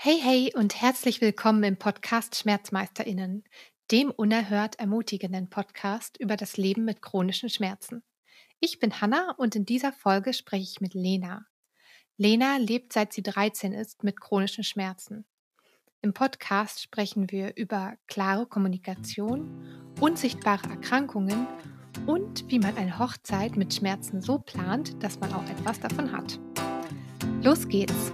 Hey, hey und herzlich willkommen im Podcast SchmerzmeisterInnen, dem unerhört ermutigenden Podcast über das Leben mit chronischen Schmerzen. Ich bin Hanna und in dieser Folge spreche ich mit Lena. Lena lebt seit sie 13 ist mit chronischen Schmerzen. Im Podcast sprechen wir über klare Kommunikation, unsichtbare Erkrankungen und wie man eine Hochzeit mit Schmerzen so plant, dass man auch etwas davon hat. Los geht's!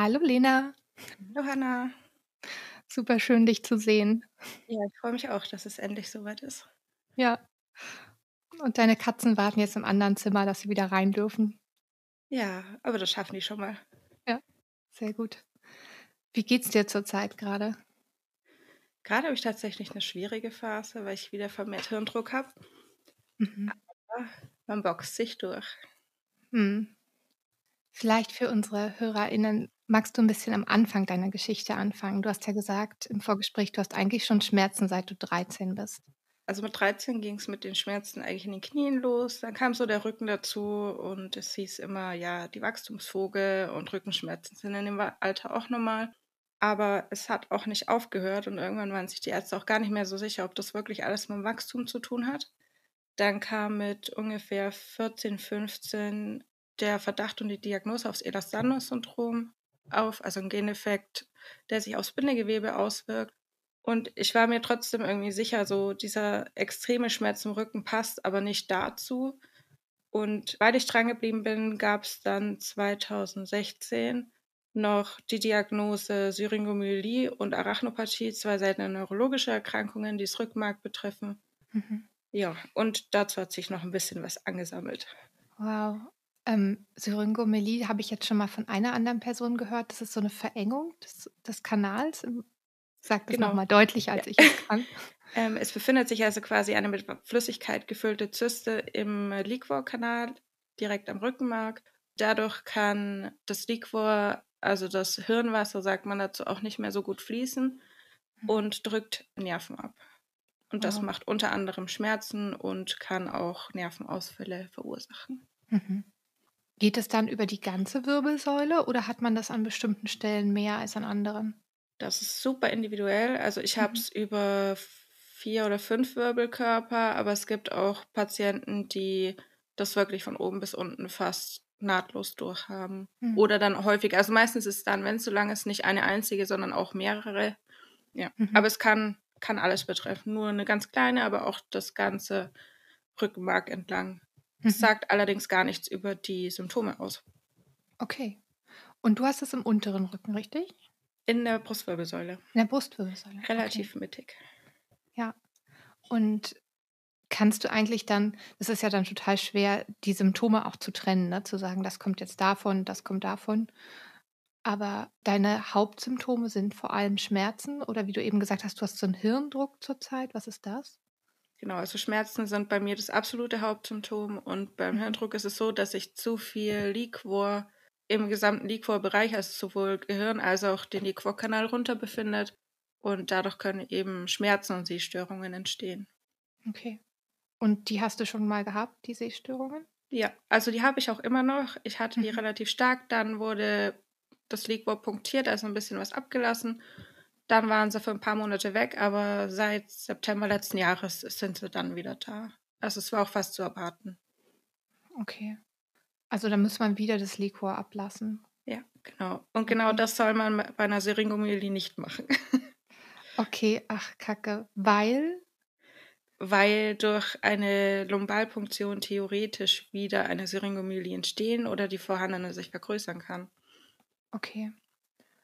Hallo Lena. Hallo Hanna. Super schön, dich zu sehen. Ja, ich freue mich auch, dass es endlich soweit ist. Ja. Und deine Katzen warten jetzt im anderen Zimmer, dass sie wieder rein dürfen. Ja, aber das schaffen die schon mal. Ja, sehr gut. Wie geht's dir zurzeit gerade? Gerade habe ich tatsächlich eine schwierige Phase, weil ich wieder vermehrt Hirndruck habe. Mhm. Aber man boxt sich durch. Hm. Vielleicht für unsere HörerInnen magst du ein bisschen am Anfang deiner Geschichte anfangen. Du hast ja gesagt im Vorgespräch, du hast eigentlich schon Schmerzen, seit du 13 bist. Also mit 13 ging es mit den Schmerzen eigentlich in den Knien los. Dann kam so der Rücken dazu und es hieß immer, ja, die Wachstumsvogel und Rückenschmerzen sind in dem Alter auch normal. Aber es hat auch nicht aufgehört und irgendwann waren sich die Ärzte auch gar nicht mehr so sicher, ob das wirklich alles mit dem Wachstum zu tun hat. Dann kam mit ungefähr 14, 15 der Verdacht und die Diagnose aufs Ehlers-Danlos-Syndrom auf, also ein Geneffekt, der sich aufs Bindegewebe auswirkt. Und ich war mir trotzdem irgendwie sicher, so dieser extreme Schmerz im Rücken passt aber nicht dazu. Und weil ich dran geblieben bin, gab es dann 2016 noch die Diagnose Syringomyelie und Arachnopathie, zwei seltene neurologische Erkrankungen, die das Rückenmark betreffen. Mhm. Ja, und dazu hat sich noch ein bisschen was angesammelt. Wow. Ähm, Syringomelie habe ich jetzt schon mal von einer anderen Person gehört. Das ist so eine Verengung des, des Kanals. Sag das genau. nochmal deutlicher, als ja. ich es kann. ähm, es befindet sich also quasi eine mit Flüssigkeit gefüllte Zyste im Liquorkanal, direkt am Rückenmark. Dadurch kann das Liquor, also das Hirnwasser, sagt man dazu, auch nicht mehr so gut fließen mhm. und drückt Nerven ab. Und das oh. macht unter anderem Schmerzen und kann auch Nervenausfälle verursachen. Mhm. Geht es dann über die ganze Wirbelsäule oder hat man das an bestimmten Stellen mehr als an anderen? Das ist super individuell. Also ich mhm. habe es über vier oder fünf Wirbelkörper, aber es gibt auch Patienten, die das wirklich von oben bis unten fast nahtlos durchhaben. Mhm. Oder dann häufig, also meistens ist es dann, wenn es so lange ist, nicht eine einzige, sondern auch mehrere. Ja, mhm. aber es kann, kann alles betreffen. Nur eine ganz kleine, aber auch das ganze Rückenmark entlang. Mhm. sagt allerdings gar nichts über die Symptome aus. Okay. Und du hast es im unteren Rücken, richtig? In der Brustwirbelsäule. In der Brustwirbelsäule. Relativ okay. mittig. Ja. Und kannst du eigentlich dann, das ist ja dann total schwer, die Symptome auch zu trennen, ne? zu sagen, das kommt jetzt davon, das kommt davon. Aber deine Hauptsymptome sind vor allem Schmerzen oder wie du eben gesagt hast, du hast so einen Hirndruck zurzeit. Was ist das? Genau, also Schmerzen sind bei mir das absolute Hauptsymptom und beim. Hirndruck ist es so, dass sich zu viel Liquor im gesamten Liquorbereich, also sowohl Gehirn als auch den Liquorkanal runter befindet und dadurch können eben Schmerzen und Sehstörungen entstehen. Okay. Und die hast du schon mal gehabt, die Sehstörungen? Ja, also die habe ich auch immer noch. Ich hatte die mhm. relativ stark, dann wurde das Liquor punktiert, also ein bisschen was abgelassen dann waren sie für ein paar Monate weg, aber seit September letzten Jahres sind sie dann wieder da. Also es war auch fast zu erwarten. Okay. Also da muss man wieder das Liquor ablassen. Ja, genau. Und genau das soll man bei einer Syringomyelie nicht machen. okay, ach Kacke. Weil? Weil durch eine Lumbalpunktion theoretisch wieder eine Syringomyelie entstehen oder die vorhandene sich vergrößern kann. Okay.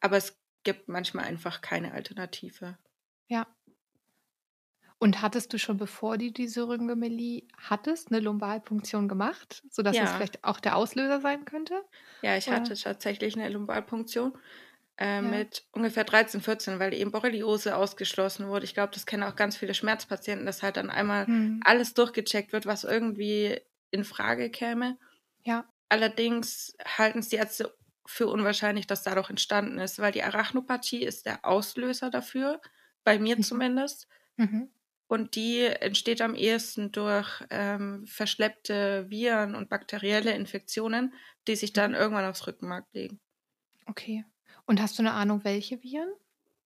Aber es gibt manchmal einfach keine Alternative. Ja. Und hattest du schon, bevor du die Syringomelie hattest, eine Lumbalpunktion gemacht, sodass ja. es vielleicht auch der Auslöser sein könnte? Ja, ich Oder? hatte tatsächlich eine Lumbalpunktion äh, ja. mit ungefähr 13, 14, weil eben Borreliose ausgeschlossen wurde. Ich glaube, das kennen auch ganz viele Schmerzpatienten, dass halt dann einmal hm. alles durchgecheckt wird, was irgendwie in Frage käme. Ja. Allerdings halten es die Ärzte für unwahrscheinlich, dass dadurch entstanden ist, weil die Arachnopathie ist der Auslöser dafür, bei mir mhm. zumindest. Mhm. Und die entsteht am ehesten durch ähm, verschleppte Viren und bakterielle Infektionen, die sich dann irgendwann aufs Rückenmark legen. Okay. Und hast du eine Ahnung, welche Viren?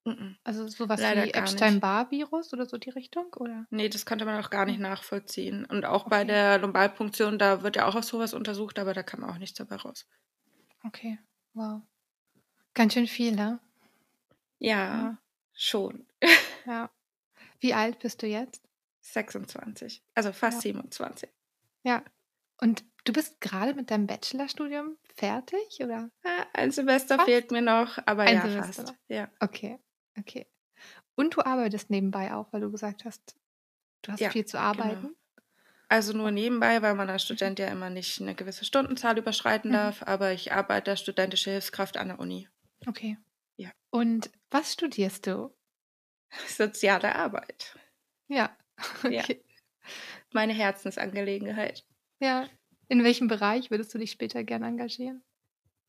Mhm. Also sowas Leider wie. Epstein-Barr-Virus oder so die Richtung? Oder? Nee, das konnte man auch gar nicht nachvollziehen. Und auch bei Okay. der Lumbalpunktion, da wird ja auch auf sowas untersucht, aber da kam auch nichts dabei raus. Okay. Wow. Ganz schön viel, ne? Ja, schon. Ja. Wie alt bist du jetzt? 26. Also fast Ja. 27. Ja. Und du bist gerade mit deinem Bachelorstudium fertig, oder? Ah, ein Semester Fast? fehlt mir noch, aber Ein ja, Semester fast. Ja. Okay. Okay. Und du arbeitest nebenbei auch, weil du gesagt hast, du hast Ja, viel zu genau. Also nur nebenbei, weil man als Student ja immer nicht eine gewisse Stundenzahl überschreiten Mhm. darf, aber ich arbeite als studentische Hilfskraft an der Uni. Okay. Ja. Und was studierst du? Soziale Arbeit. Ja. Ja. Okay. Meine Herzensangelegenheit. Ja. In welchem Bereich würdest du dich später gern engagieren?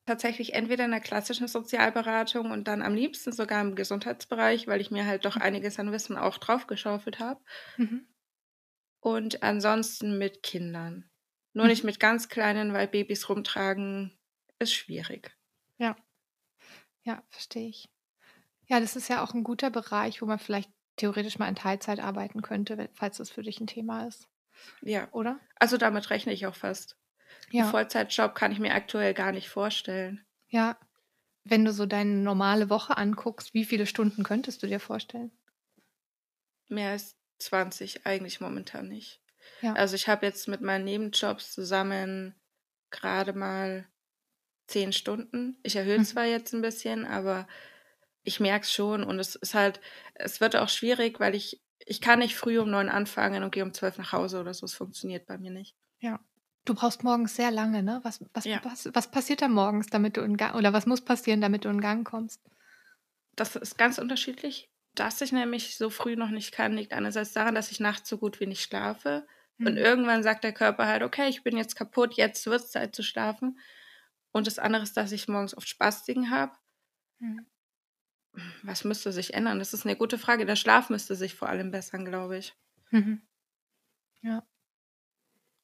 Tatsächlich entweder in der klassischen Sozialberatung und dann am liebsten sogar im Gesundheitsbereich, weil ich mir halt doch einiges an Wissen auch draufgeschaufelt habe. Mhm. Und ansonsten mit Kindern. Nur Mhm. nicht mit ganz kleinen, weil Babys rumtragen ist schwierig. Ja. Ja, verstehe ich. Ja, das ist ja auch ein guter Bereich, wo man vielleicht theoretisch mal in Teilzeit arbeiten könnte, falls das für dich ein Thema ist, Ja, oder? also damit rechne ich auch fast. Einen Ja. Vollzeitjob kann ich mir aktuell gar nicht vorstellen. Ja. Wenn du so deine normale Woche anguckst, wie viele Stunden könntest du dir vorstellen? Mehr als 20 eigentlich momentan nicht. Ja. Also ich habe jetzt mit meinen Nebenjobs zusammen gerade mal 10 Stunden. Ich erhöhe Mhm. zwar jetzt ein bisschen, aber ich merke es schon und es ist halt, es wird auch schwierig, weil ich, ich kann nicht früh um neun anfangen und gehe um zwölf nach Hause oder so. Es funktioniert bei mir nicht. Ja. Du brauchst morgens sehr lange, ne? Was, was, Ja. was, was passiert da morgens, damit du in Gang, oder was muss passieren, damit du in Gang kommst? Das ist ganz unterschiedlich. Dass ich nämlich so früh noch nicht kann, liegt einerseits daran, dass ich nachts so gut wie nicht schlafe. Und Mhm. irgendwann sagt der Körper halt, okay, ich bin jetzt kaputt, jetzt wird es Zeit zu schlafen. Und das andere ist, dass ich morgens oft Spastiken habe. Mhm. Was müsste sich ändern? Das ist eine gute Frage. Der Schlaf müsste sich vor allem bessern, glaube ich. Mhm. Ja.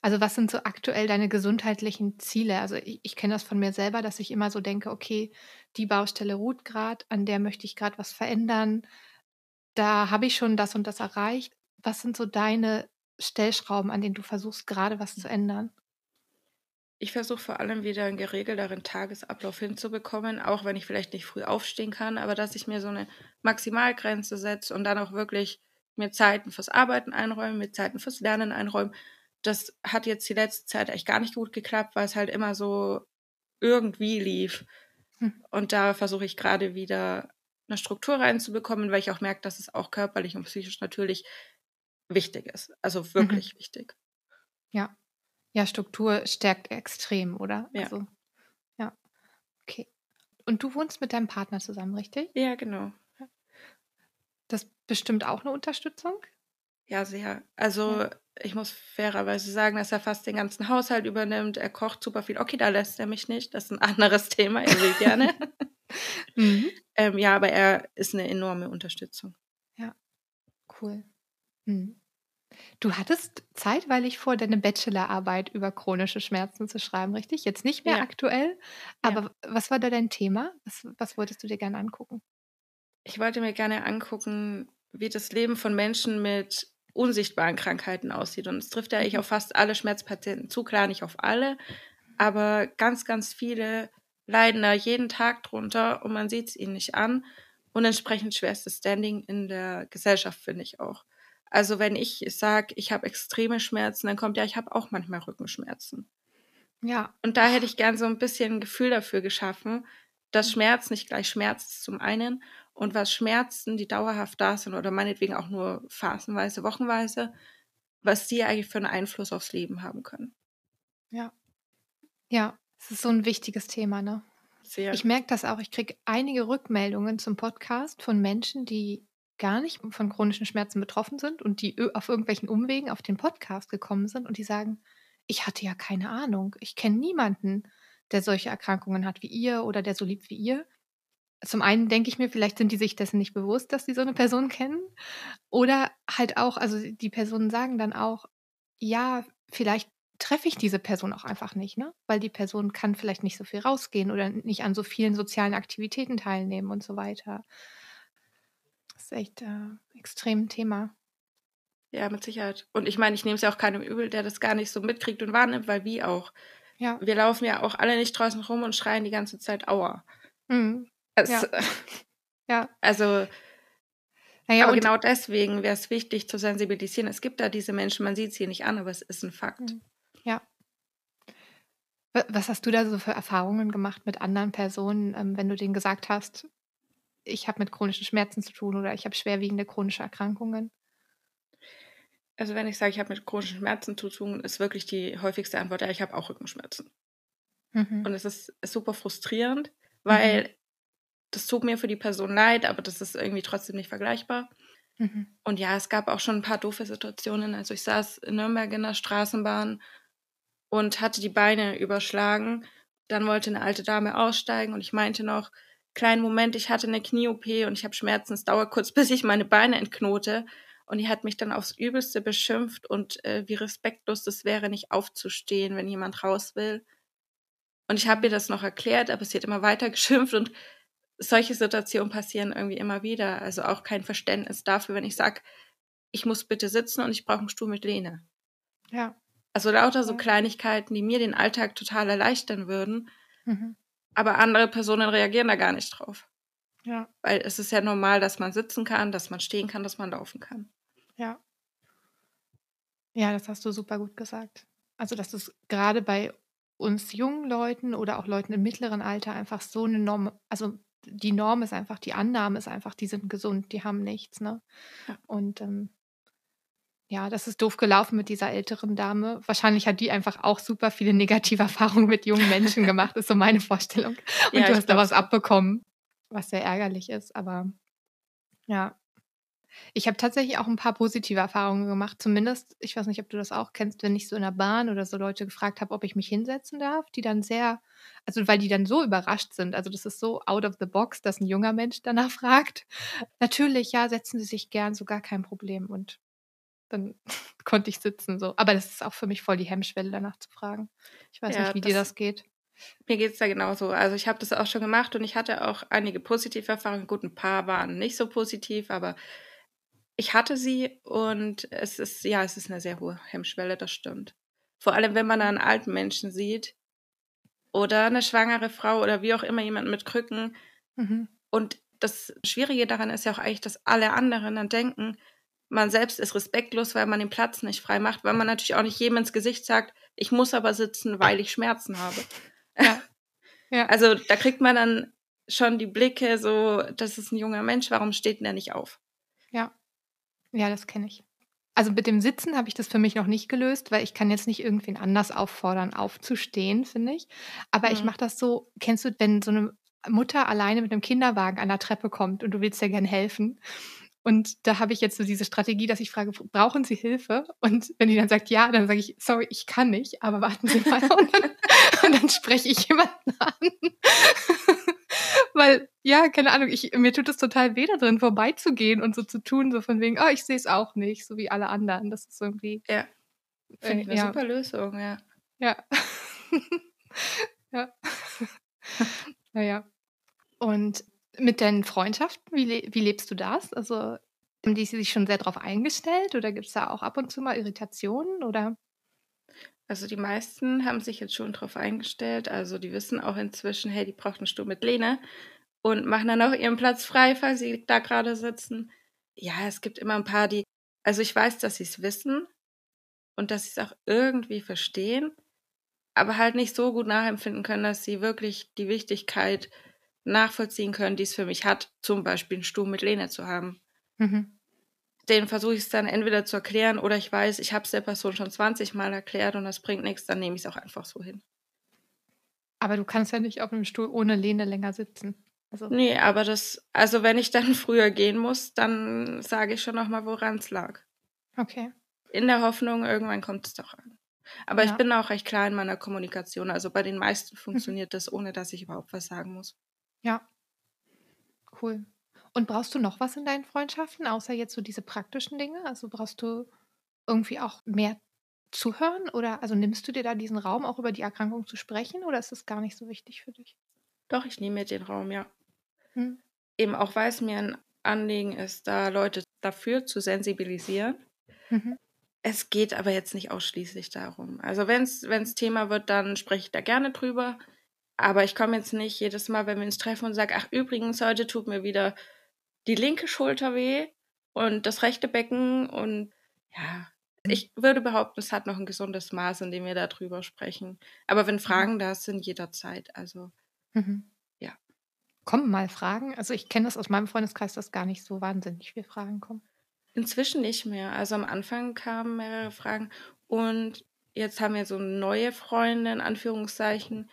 Also was sind so aktuell deine gesundheitlichen Ziele? Also ich, ich kenne das von mir selber, dass ich immer so denke, okay, die Baustelle ruht gerade, an der möchte ich gerade was verändern. Da habe ich schon das und das erreicht. Was sind so deine Stellschrauben, an denen du versuchst, gerade was zu ändern? Ich versuche vor allem wieder einen geregelteren Tagesablauf hinzubekommen, auch wenn ich vielleicht nicht früh aufstehen kann, aber dass ich mir so eine Maximalgrenze setze und dann auch wirklich mir Zeiten fürs Arbeiten einräume, mir Zeiten fürs Lernen einräume. Das hat jetzt die letzte Zeit echt gar nicht gut geklappt, weil es halt immer so irgendwie lief. Hm. Und da versuche ich gerade wieder eine Struktur reinzubekommen, weil ich auch merke, dass es auch körperlich und psychisch natürlich wichtig ist. Also wirklich wichtig. Ja. Ja, Struktur stärkt extrem, oder? Ja. Also, ja. Okay. Und du wohnst mit deinem Partner zusammen, richtig? Ja, genau. Das bestimmt auch eine Unterstützung? Ja, sehr. Also Ja. ich muss fairerweise sagen, dass er fast den ganzen Haushalt übernimmt. Er kocht super viel. Okay, da lässt er mich nicht. Das ist ein anderes Thema. Er will gerne. Mhm. ähm, ja, aber er ist eine enorme Unterstützung. Cool. Mhm. Du hattest zeitweilig vor, deine Bachelorarbeit über chronische Schmerzen zu schreiben, richtig? Jetzt nicht mehr Ja. aktuell, Ja. aber was war da dein Thema? Was, was wolltest du dir gerne angucken? Ich wollte mir gerne angucken, wie das Leben von Menschen mit unsichtbaren Krankheiten aussieht. Und es trifft ja eigentlich Mhm. auf fast alle Schmerzpatienten zu, klar nicht auf alle, aber ganz, ganz viele leiden da jeden Tag drunter und man sieht es ihnen nicht an. Und entsprechend schwerstes Standing in der Gesellschaft, finde ich auch. Also wenn ich sage, ich habe extreme Schmerzen, dann kommt ja, ich habe auch manchmal Rückenschmerzen. Ja, Und da hätte ich gern so ein bisschen ein Gefühl dafür geschaffen, dass Mhm. Schmerz nicht gleich Schmerz ist zum einen und was Schmerzen, die dauerhaft da sind oder meinetwegen auch nur phasenweise, wochenweise, was die eigentlich für einen Einfluss aufs Leben haben können. ja. Ja, es ist so ein wichtiges Thema, ne? Sehr. Ich merke das auch. Ich kriege einige Rückmeldungen zum Podcast von Menschen, die gar nicht von chronischen Schmerzen betroffen sind und die auf irgendwelchen Umwegen auf den Podcast gekommen sind und die sagen, ich hatte ja keine Ahnung. Ich kenne niemanden, der solche Erkrankungen hat wie ihr oder der so liebt wie ihr. zum einen denke ich mir, vielleicht sind die sich dessen nicht bewusst, dass sie so eine Person kennen. Oder halt auch, also die Personen sagen dann auch, ja, vielleicht treffe ich diese Person auch einfach nicht, ne? Weil die Person kann vielleicht nicht so viel rausgehen oder nicht an so vielen sozialen Aktivitäten teilnehmen und so weiter. Das ist echt äh, extrem Thema. Ja, mit Sicherheit. Und ich meine, ich nehme es ja auch keinem übel, der das gar nicht so mitkriegt und wahrnimmt, weil wie auch. Ja. Wir laufen ja auch alle nicht draußen rum und schreien die ganze Zeit Aua. Mhm. Es, ja. ja. Also, naja, aber genau deswegen wäre es wichtig zu sensibilisieren. Es gibt da diese Menschen, man sieht sie nicht an, aber es ist ein Fakt. Mhm. Was hast du da so für Erfahrungen gemacht mit anderen Personen, ähm, wenn du denen gesagt hast, ich habe mit chronischen Schmerzen zu tun oder ich habe schwerwiegende chronische Erkrankungen? Also wenn ich sage, ich habe mit chronischen Schmerzen zu tun, ist wirklich die häufigste Antwort, ja, ich habe auch Rückenschmerzen. Mhm. Und es ist, ist, super frustrierend, weil mhm. das tut mir für die Person leid, aber das ist irgendwie trotzdem nicht vergleichbar. Mhm. Und ja, es gab auch schon ein paar doofe Situationen. Also ich saß in Nürnberg in der Straßenbahn und hatte die Beine überschlagen. Dann wollte eine alte Dame aussteigen und ich meinte noch, kleinen Moment, ich hatte eine Knie-OP und ich habe Schmerzen, es dauert kurz, bis ich meine Beine entknote. Und die hat mich dann aufs Übelste beschimpft und äh, wie respektlos das wäre, nicht aufzustehen, wenn jemand raus will. Und ich habe ihr das noch erklärt, aber sie hat immer weiter geschimpft und solche Situationen passieren irgendwie immer wieder. Also auch kein Verständnis dafür, wenn ich sage, ich muss bitte sitzen und ich brauche einen Stuhl mit Lehne. Ja. Also lauter so Kleinigkeiten, die mir den Alltag total erleichtern würden. Mhm. Aber andere Personen reagieren da gar nicht drauf. Ja. Weil es ist ja normal, dass man sitzen kann, dass man stehen kann, dass man laufen kann. Ja. Ja, das hast du super gut gesagt. Also, dass es gerade bei uns jungen Leuten oder auch Leuten im mittleren Alter einfach so eine Norm, also die Norm ist einfach, die Annahme ist einfach, die sind gesund, die haben nichts, ne? Ja. Und ähm, ja, das ist doof gelaufen mit dieser älteren Dame. Wahrscheinlich hat die einfach auch super viele negative Erfahrungen mit jungen Menschen gemacht, ist so meine Vorstellung. Und ja, du hast da was abbekommen was sehr ärgerlich ist. Aber ja, ich habe tatsächlich auch ein paar positive Erfahrungen gemacht. Zumindest, ich weiß nicht, ob du das auch kennst, wenn ich so in der Bahn oder so Leute gefragt habe, ob ich mich hinsetzen darf, die dann sehr, also weil die dann so überrascht sind. Also das ist so out of the box, dass ein junger Mensch danach fragt. Natürlich, ja, setzen Sie sich gern, so gar kein Problem. Und dann konnte ich sitzen so. Aber das ist auch für mich voll die Hemmschwelle, danach zu fragen. Ich weiß ja, nicht, wie dir das geht. Mir geht es da genauso. Also ich habe das auch schon gemacht und ich hatte auch einige positive Erfahrungen. Gut, ein paar waren nicht so positiv, aber ich hatte sie und es ist, ja, es ist eine sehr hohe Hemmschwelle, das stimmt. Vor allem, wenn man einen alten Menschen sieht oder eine schwangere Frau oder wie auch immer jemand mit Krücken. Mhm. Und das Schwierige daran ist ja auch eigentlich, dass alle anderen dann denken, man selbst ist respektlos, weil man den Platz nicht frei macht, weil man natürlich auch nicht jedem ins Gesicht sagt, ich muss aber sitzen, weil ich Schmerzen habe. Ja. ja. Also da kriegt man dann schon die Blicke, so, das ist ein junger Mensch, warum steht denn der nicht auf? Ja. Ja, das kenne ich. Also mit dem Sitzen habe ich das für mich noch nicht gelöst, weil ich kann jetzt nicht irgendwen anders auffordern, aufzustehen, finde ich. Aber mhm. ich mache das so, kennst du, wenn so eine Mutter alleine mit einem Kinderwagen an der Treppe kommt und du willst ja gern helfen und da habe ich jetzt so diese Strategie, dass ich frage, brauchen Sie Hilfe? Und wenn die dann sagt ja, dann sage ich, sorry, ich kann nicht, aber warten Sie mal. Und dann, und dann spreche ich jemanden an. Weil, ja, keine Ahnung, ich, mir tut es total weh da drin, vorbeizugehen und so zu tun, so von wegen, oh, ich sehe es auch nicht, so wie alle anderen. Das ist irgendwie. Ja. Finde ich eine ja. super Lösung, ja. Ja. ja. naja. Und mit deinen Freundschaften, wie, le wie lebst du das? Also haben die sich schon sehr darauf eingestellt oder gibt es da auch ab und zu mal Irritationen oder? Also die meisten haben sich jetzt schon darauf eingestellt. Also die wissen auch inzwischen, hey, die braucht einen Stuhl mit Lehne und machen dann auch ihren Platz frei, falls sie da gerade sitzen. Ja, es gibt immer ein paar, die, also ich weiß, dass sie es wissen und dass sie es auch irgendwie verstehen, aber halt nicht so gut nachempfinden können, dass sie wirklich die Wichtigkeit nachvollziehen können, die es für mich hat, zum Beispiel einen Stuhl mit Lehne zu haben. Mhm. Den versuche ich es dann entweder zu erklären oder ich weiß, ich habe es der Person schon 20 Mal erklärt und das bringt nichts, dann nehme ich es auch einfach so hin. Aber du kannst ja nicht auf einem Stuhl ohne Lehne länger sitzen. Also. Nee, aber das, also wenn ich dann früher gehen muss, dann sage ich schon nochmal, woran es lag. Okay. In der Hoffnung, irgendwann kommt es doch an. Aber ja. ich bin auch recht klar in meiner Kommunikation. Also bei den meisten funktioniert das, ohne dass ich überhaupt was sagen muss. Ja. Cool. Und brauchst du noch was in deinen Freundschaften, außer jetzt so diese praktischen Dinge? Also brauchst du irgendwie auch mehr zuhören oder also nimmst du dir da diesen Raum, auch über die Erkrankung zu sprechen oder ist das gar nicht so wichtig für dich? Doch, ich nehme mir den Raum, ja. Mhm. Eben auch, weil es mir ein Anliegen ist, da Leute dafür zu sensibilisieren. Mhm. Es geht aber jetzt nicht ausschließlich darum. Also wenn es Thema wird, dann spreche ich da gerne drüber. Aber ich komme jetzt nicht jedes Mal, wenn wir uns treffen und sage, ach übrigens, heute tut mir wieder die linke Schulter weh und das rechte Becken und ja, ich würde behaupten, es hat noch ein gesundes Maß, in dem wir darüber sprechen. Aber wenn Fragen da sind, jederzeit. Also, Mhm. ja. Kommen mal Fragen? Also ich kenne das aus meinem Freundeskreis, dass gar nicht so wahnsinnig viele Fragen kommen. Inzwischen nicht mehr. Also am Anfang kamen mehrere Fragen und jetzt haben wir so neue Freunde in Anführungszeichen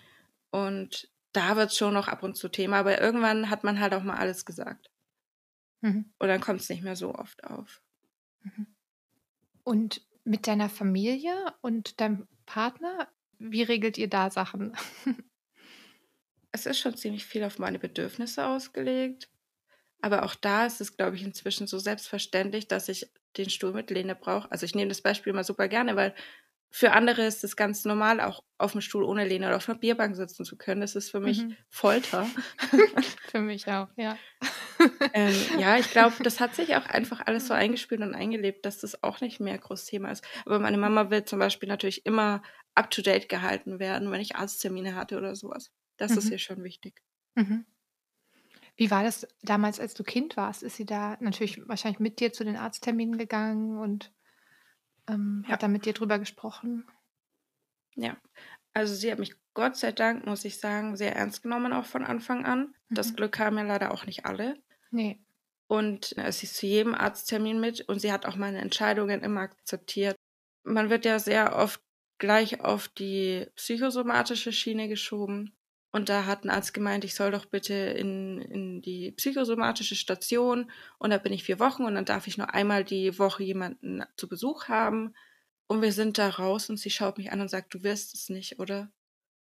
und da wird es schon noch ab und zu Thema, aber irgendwann hat man halt auch mal alles gesagt Mhm. und dann kommt es nicht mehr so oft auf. Mhm. Und mit deiner Familie und deinem Partner, wie regelt ihr da Sachen? Es ist schon ziemlich viel auf meine Bedürfnisse ausgelegt, aber auch da ist es, glaube ich, inzwischen so selbstverständlich, dass ich den Stuhl mit Lehne brauche. Also ich nehme das Beispiel immer super gerne, weil für andere ist es ganz normal, auch auf dem Stuhl ohne Lehne oder auf einer Bierbank sitzen zu können. Das ist für mich Mhm. Folter. Für mich auch, ja. ähm, ja, ich glaube, das hat sich auch einfach alles so eingespielt und eingelebt, dass das auch nicht mehr groß Thema ist. Aber meine Mama will zum Beispiel natürlich immer up-to-date gehalten werden, wenn ich Arzttermine hatte oder sowas. Das ist Mhm. ihr schon wichtig. Mhm. Wie war das damals, als du Kind warst? Ist sie da natürlich wahrscheinlich mit dir zu den Arztterminen gegangen und ähm, Ja. hat da mit dir drüber gesprochen? Ja, also sie hat mich Gott sei Dank, muss ich sagen, sehr ernst genommen, auch von Anfang an. Das Mhm. Glück haben ja leider auch nicht alle. Nee. Und äh, sie ist zu jedem Arzttermin mit und sie hat auch meine Entscheidungen immer akzeptiert. Man wird ja sehr oft gleich auf die psychosomatische Schiene geschoben. Und da hat ein Arzt gemeint, ich soll doch bitte in, in die psychosomatische Station. Und da bin ich vier Wochen und dann darf ich nur einmal die Woche jemanden zu Besuch haben. Und wir sind da raus und sie schaut mich an und sagt, du wirst es nicht, oder?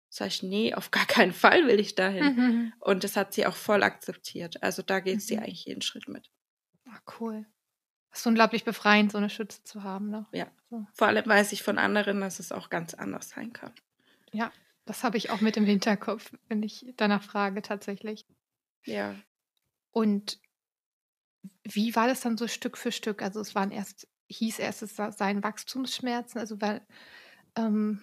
Sag ich, nee, auf gar keinen Fall will ich dahin. Mhm. Und das hat sie auch voll akzeptiert. Also da geht sie Mhm. eigentlich jeden Schritt mit. Ah, cool. Das ist unglaublich befreiend, so eine Schütze zu haben. Ne? Ja. So. Vor allem weiß ich von anderen, dass es auch ganz anders sein kann. Ja, das habe ich auch mit im Hinterkopf, wenn ich danach frage tatsächlich. Ja. Und wie war das dann so Stück für Stück? Also es waren erst, hieß erst, es seien Wachstumsschmerzen, also weil ähm,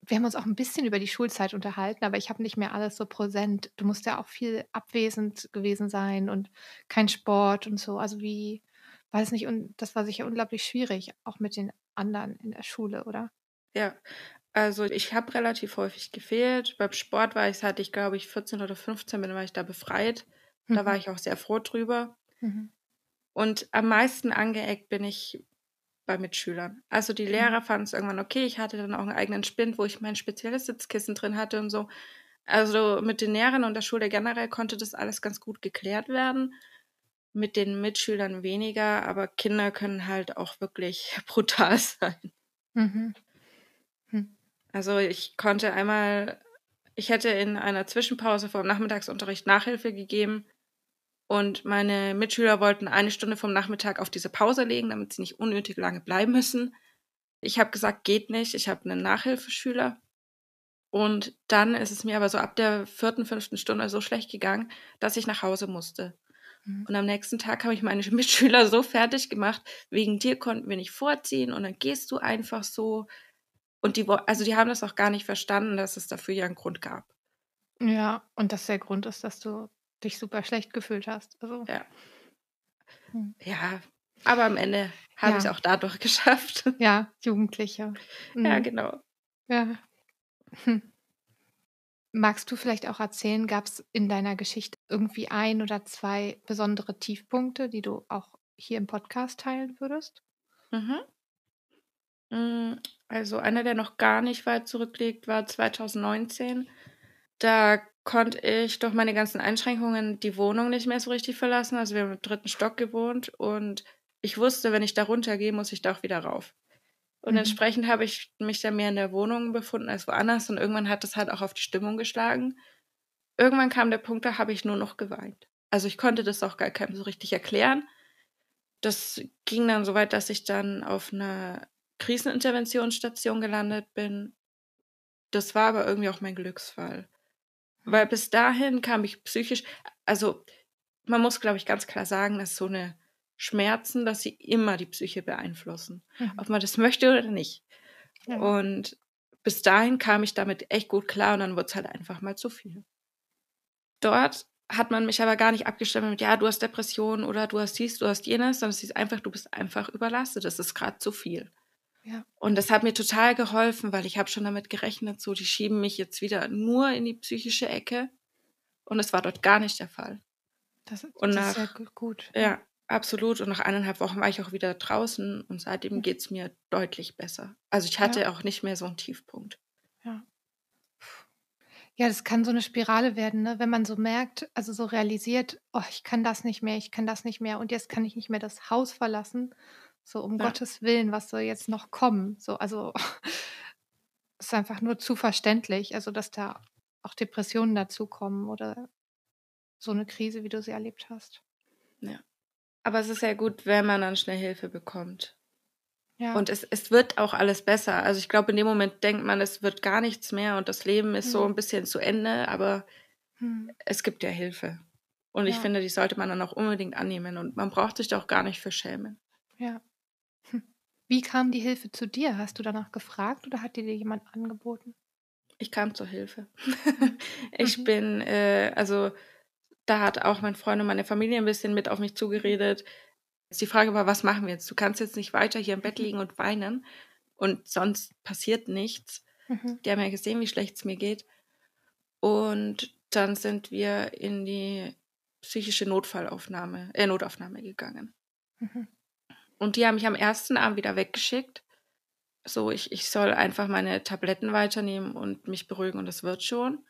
wir haben uns auch ein bisschen über die Schulzeit unterhalten, aber ich habe nicht mehr alles so präsent. Du musst ja auch viel abwesend gewesen sein und kein Sport und so. Also wie war das nicht? Und das war sicher unglaublich schwierig, auch mit den anderen in der Schule, oder? Ja. Also ich habe relativ häufig gefehlt. Beim Sport war ich, seit ich glaube ich 14 oder 15 bin, war ich da befreit. Da war ich auch sehr froh drüber. Mhm. Und am meisten angeeckt bin ich bei Mitschülern. Also die Lehrer fanden es irgendwann okay. Ich hatte dann auch einen eigenen Spind, wo ich mein spezielles Sitzkissen drin hatte und so. Also mit den Lehrern und der Schule generell konnte das alles ganz gut geklärt werden. Mit den Mitschülern weniger, aber Kinder können halt auch wirklich brutal sein. Mhm. Hm. Also ich konnte einmal, ich hätte in einer Zwischenpause vom Nachmittagsunterricht Nachhilfe gegeben und meine Mitschüler wollten eine Stunde vom Nachmittag auf diese Pause legen, damit sie nicht unnötig lange bleiben müssen. Ich habe gesagt, geht nicht, ich habe einen Nachhilfeschüler. Und dann ist es mir aber so ab der vierten, fünften Stunde so schlecht gegangen, dass ich nach Hause musste. Mhm. Und am nächsten Tag habe ich meine Mitschüler so fertig gemacht, wegen dir konnten wir nicht vorziehen und dann gehst du einfach so. Und die, also die haben das auch gar nicht verstanden, dass es dafür ja einen Grund gab. Ja, und das der Grund ist, dass du dich super schlecht gefühlt hast. Also, Ja. Hm. Ja, aber am Ende habe Ja. ich es auch dadurch geschafft. ja, Jugendliche. Ja, Mhm. genau. Ja. Hm. Magst du vielleicht auch erzählen, gab es in deiner Geschichte irgendwie ein oder zwei besondere Tiefpunkte, die du auch hier im Podcast teilen würdest? Mhm. Mm, Also einer, der noch gar nicht weit zurückliegt, war 2019. Da konnte ich durch meine ganzen Einschränkungen die Wohnung nicht mehr so richtig verlassen. Also wir haben im dritten Stock gewohnt und ich wusste, wenn ich da runtergehe, muss ich da auch wieder rauf. Und Mhm. entsprechend habe ich mich dann mehr in der Wohnung befunden als woanders und irgendwann hat das halt auch auf die Stimmung geschlagen. Irgendwann kam der Punkt, da habe ich nur noch geweint. Also ich konnte das auch gar keinem so richtig erklären. Das ging dann so weit, dass ich dann auf einer Kriseninterventionsstation gelandet bin. Das war aber irgendwie auch mein Glücksfall. Weil bis dahin kam ich psychisch, also man muss, glaube ich, ganz klar sagen, dass so eine Schmerzen, dass sie immer die Psyche beeinflussen. Mhm. Ob man das möchte oder nicht. Ja. Und bis dahin kam ich damit echt gut klar und dann wurde es halt einfach mal zu viel. Dort hat man mich aber gar nicht abgestimmt mit, ja, du hast Depressionen oder du hast dies, du hast jenes, sondern es ist einfach, du bist einfach überlastet. Das ist gerade zu viel. Ja. Und das hat mir total geholfen, weil ich habe schon damit gerechnet, so, die schieben mich jetzt wieder nur in die psychische Ecke. Und es war dort gar nicht der Fall. Das, und nach, ist ja gut. Ja, absolut. Und nach eineinhalb Wochen war ich auch wieder draußen und seitdem geht es mir deutlich besser. Also ich hatte ja. auch nicht mehr so einen Tiefpunkt. Ja. Ja, das kann so eine Spirale werden, ne? wenn man so merkt, also so realisiert, oh, ich kann das nicht mehr, ich kann das nicht mehr und jetzt kann ich nicht mehr das Haus verlassen. So um ja. Gottes Willen, was soll jetzt noch kommen? So, also ist einfach nur zu verständlich, also dass da auch Depressionen dazukommen oder so eine Krise, wie du sie erlebt hast. Ja. Aber es ist ja gut, wenn man dann schnell Hilfe bekommt. Ja. Und es, es wird auch alles besser. Also ich glaube, in dem Moment denkt man, es wird gar nichts mehr und das Leben ist hm. so ein bisschen zu Ende, aber hm. es gibt ja Hilfe. Und ja. ich finde, die sollte man dann auch unbedingt annehmen und man braucht sich da auch gar nicht für schämen. Ja. Wie kam die Hilfe zu dir? Hast du danach gefragt oder hat dir jemand angeboten? Ich kam zur Hilfe. ich mhm. bin, äh, also da hat auch mein Freund und meine Familie ein bisschen mit auf mich zugeredet. Die Frage war, was machen wir jetzt? Du kannst jetzt nicht weiter hier im Bett mhm. liegen und weinen und sonst passiert nichts. Mhm. Die haben ja gesehen, wie schlecht es mir geht. Und dann sind wir in die psychische Notfallaufnahme, äh, Notaufnahme gegangen. Mhm. Und die haben mich am ersten Abend wieder weggeschickt. So, ich, ich soll einfach meine Tabletten weiternehmen und mich beruhigen und das wird schon.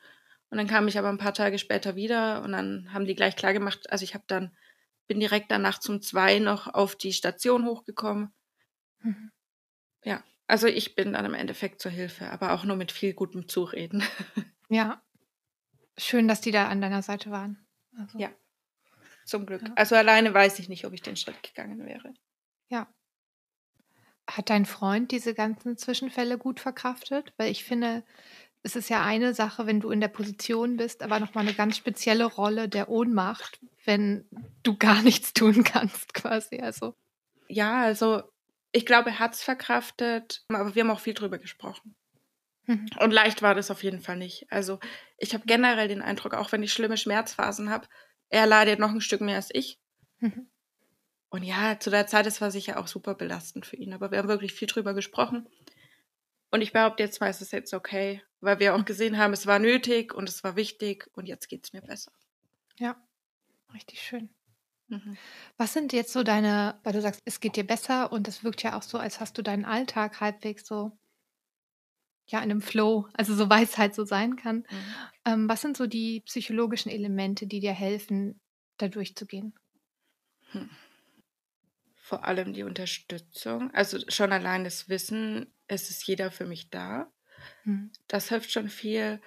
Und dann kam ich aber ein paar Tage später wieder und dann haben die gleich klar gemacht, also ich habe dann, bin direkt danach zum zwei noch auf die Station hochgekommen. Mhm. Ja, also ich bin dann im Endeffekt zur Hilfe, aber auch nur mit viel gutem Zureden. Ja, schön, dass die da an deiner Seite waren. Also, ja, zum Glück. Ja. Also alleine weiß ich nicht, ob ich den Schritt gegangen wäre. Ja. Hat dein Freund diese ganzen Zwischenfälle gut verkraftet? Weil ich finde, es ist ja eine Sache, wenn du in der Position bist, aber nochmal eine ganz spezielle Rolle der Ohnmacht, wenn du gar nichts tun kannst, quasi. Also. Ja, also ich glaube, er hat es verkraftet, aber wir haben auch viel drüber gesprochen. Mhm. Und leicht war das auf jeden Fall nicht. Also ich habe generell den Eindruck, auch wenn ich schlimme Schmerzphasen habe, er leidet noch ein Stück mehr als ich. Mhm. Und ja, zu der Zeit, das war sicher auch super belastend für ihn. Aber wir haben wirklich viel drüber gesprochen. Und ich behaupte jetzt mal, es ist jetzt okay, weil wir auch gesehen haben, es war nötig und es war wichtig und jetzt geht es mir besser. Ja, richtig schön. Mhm. Was sind jetzt so deine, weil du sagst, es geht dir besser und es wirkt ja auch so, als hast du deinen Alltag halbwegs so, ja, in einem Flow, also so weiß halt so sein kann. Mhm. Ähm, was sind so die psychologischen Elemente, die dir helfen, da durchzugehen? Hm. Vor allem die Unterstützung, also schon allein das Wissen, es ist jeder für mich da. Mhm. Das hilft schon viel.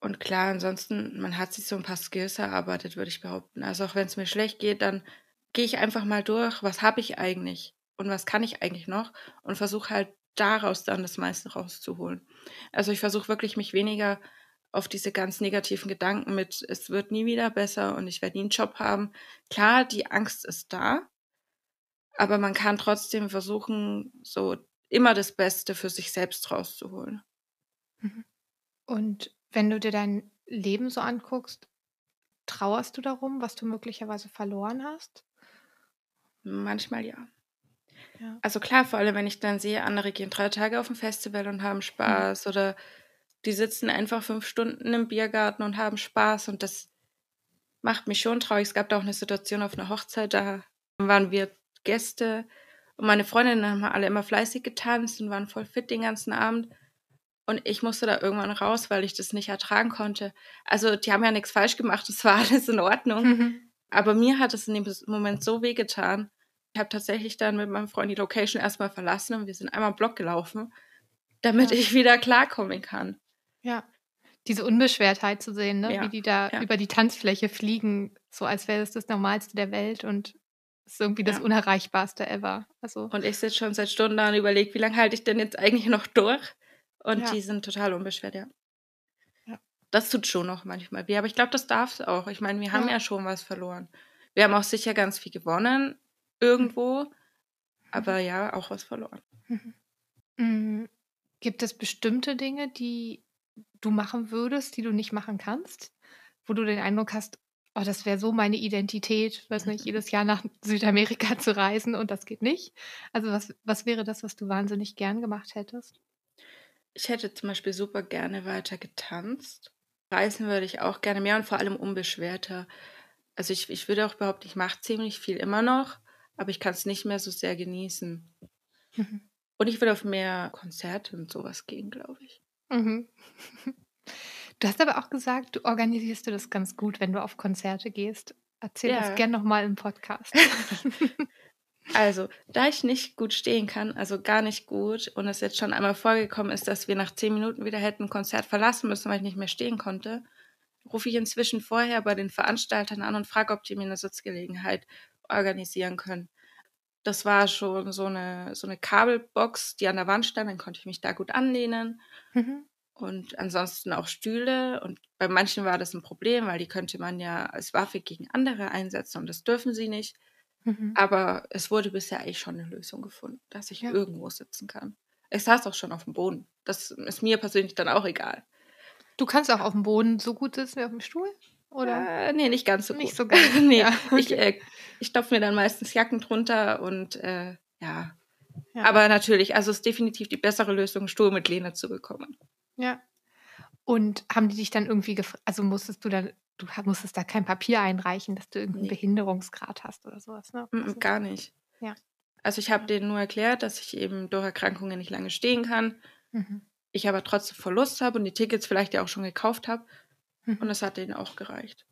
Und klar, ansonsten, man hat sich so ein paar Skills erarbeitet, würde ich behaupten. Also auch wenn es mir schlecht geht, dann gehe ich einfach mal durch, was habe ich eigentlich und was kann ich eigentlich noch und versuche halt daraus dann das meiste rauszuholen. Also ich versuche wirklich mich weniger auf diese ganz negativen Gedanken mit, es wird nie wieder besser und ich werde nie einen Job haben. Klar, die Angst ist da, aber man kann trotzdem versuchen, so immer das Beste für sich selbst rauszuholen. Mhm. Und wenn du dir dein Leben so anguckst, trauerst du darum, was du möglicherweise verloren hast? Manchmal ja. ja. Also klar, vor allem wenn ich dann sehe, andere gehen drei Tage auf ein Festival und haben Spaß mhm. oder die sitzen einfach fünf Stunden im Biergarten und haben Spaß und das macht mich schon traurig. Es gab da auch eine Situation auf einer Hochzeit, da waren wir Gäste und meine Freundinnen haben alle immer fleißig getanzt und waren voll fit den ganzen Abend. Und ich musste da irgendwann raus, weil ich das nicht ertragen konnte. Also, die haben ja nichts falsch gemacht, es war alles in Ordnung. Mhm. Aber mir hat es in dem Moment so weh getan. Ich habe tatsächlich dann mit meinem Freund die Location erstmal verlassen und wir sind einmal Block gelaufen, damit ja. ich wieder klarkommen kann. Ja. diese Unbeschwertheit zu sehen, ne? Ja, wie die da ja. über die Tanzfläche fliegen, so als wäre es das Normalste der Welt und ist irgendwie das Ja. Unerreichbarste ever. Also Und ich sitze schon seit Stunden da und überlege, wie lange halte ich denn jetzt eigentlich noch durch? Und Ja. die sind total unbeschwert, ja. Ja. Das tut schon noch manchmal weh, aber ich glaube, das darf es auch. Ich meine, wir haben Ja. schon was verloren. Wir haben auch sicher ganz viel gewonnen irgendwo, aber ja, auch was verloren. Mhm. Mm, Gibt es bestimmte Dinge, die du machen würdest, die du nicht machen kannst? Wo du den Eindruck hast, oh, das wäre so meine Identität, weiß nicht, jedes Jahr nach Südamerika zu reisen und das geht nicht. Also was, was wäre das, was du wahnsinnig gern gemacht hättest? Ich hätte zum Beispiel super gerne weiter getanzt. Reisen würde ich auch gerne mehr und vor allem unbeschwerter. Also ich, ich würde auch behaupten, ich mache ziemlich viel immer noch, aber ich kann es nicht mehr so sehr genießen. Mhm. Und ich würde auf mehr Konzerte und sowas gehen, glaube ich. Mhm. Du hast aber auch gesagt, du organisierst du das ganz gut, wenn du auf Konzerte gehst. Erzähl Ja. das gern nochmal im Podcast. Also, da ich nicht gut stehen kann, also gar nicht gut, und es jetzt schon einmal vorgekommen ist, dass wir nach zehn Minuten wieder hätten ein Konzert verlassen müssen, weil ich nicht mehr stehen konnte, rufe ich inzwischen vorher bei den Veranstaltern an und frage, ob die mir eine Sitzgelegenheit organisieren können. Das war schon so eine, so eine Kabelbox, die an der Wand stand, dann konnte ich mich da gut anlehnen. Mhm. Und ansonsten auch Stühle. Und bei manchen war das ein Problem, weil die könnte man ja als Waffe gegen andere einsetzen und das dürfen sie nicht. Mhm. Aber es wurde bisher eigentlich schon eine Lösung gefunden, dass ich Ja. irgendwo sitzen kann. Ich saß auch schon auf dem Boden. Das ist mir persönlich dann auch egal. Du kannst auch auf dem Boden so gut sitzen wie auf dem Stuhl? Oder? Äh, nee, nicht ganz so gut. Nicht so ganz. nee, Ja, ich, äh, ich stopfe mir dann meistens Jacken drunter und äh, ja. Ja. Aber natürlich, also es ist definitiv die bessere Lösung, einen Stuhl mit Lehne zu bekommen. Ja. Und haben die dich dann irgendwie gefragt, also musstest du dann, du musstest da kein Papier einreichen, dass du irgendeinen Nee. Behinderungsgrad hast oder sowas, ne? Also, Gar nicht. Ja. Also ich habe denen nur erklärt, dass ich eben durch Erkrankungen nicht lange stehen kann. mhm. Ich aber trotzdem Verlust habe und die Tickets vielleicht ja auch schon gekauft habe. Mhm. Und das hat denen auch gereicht.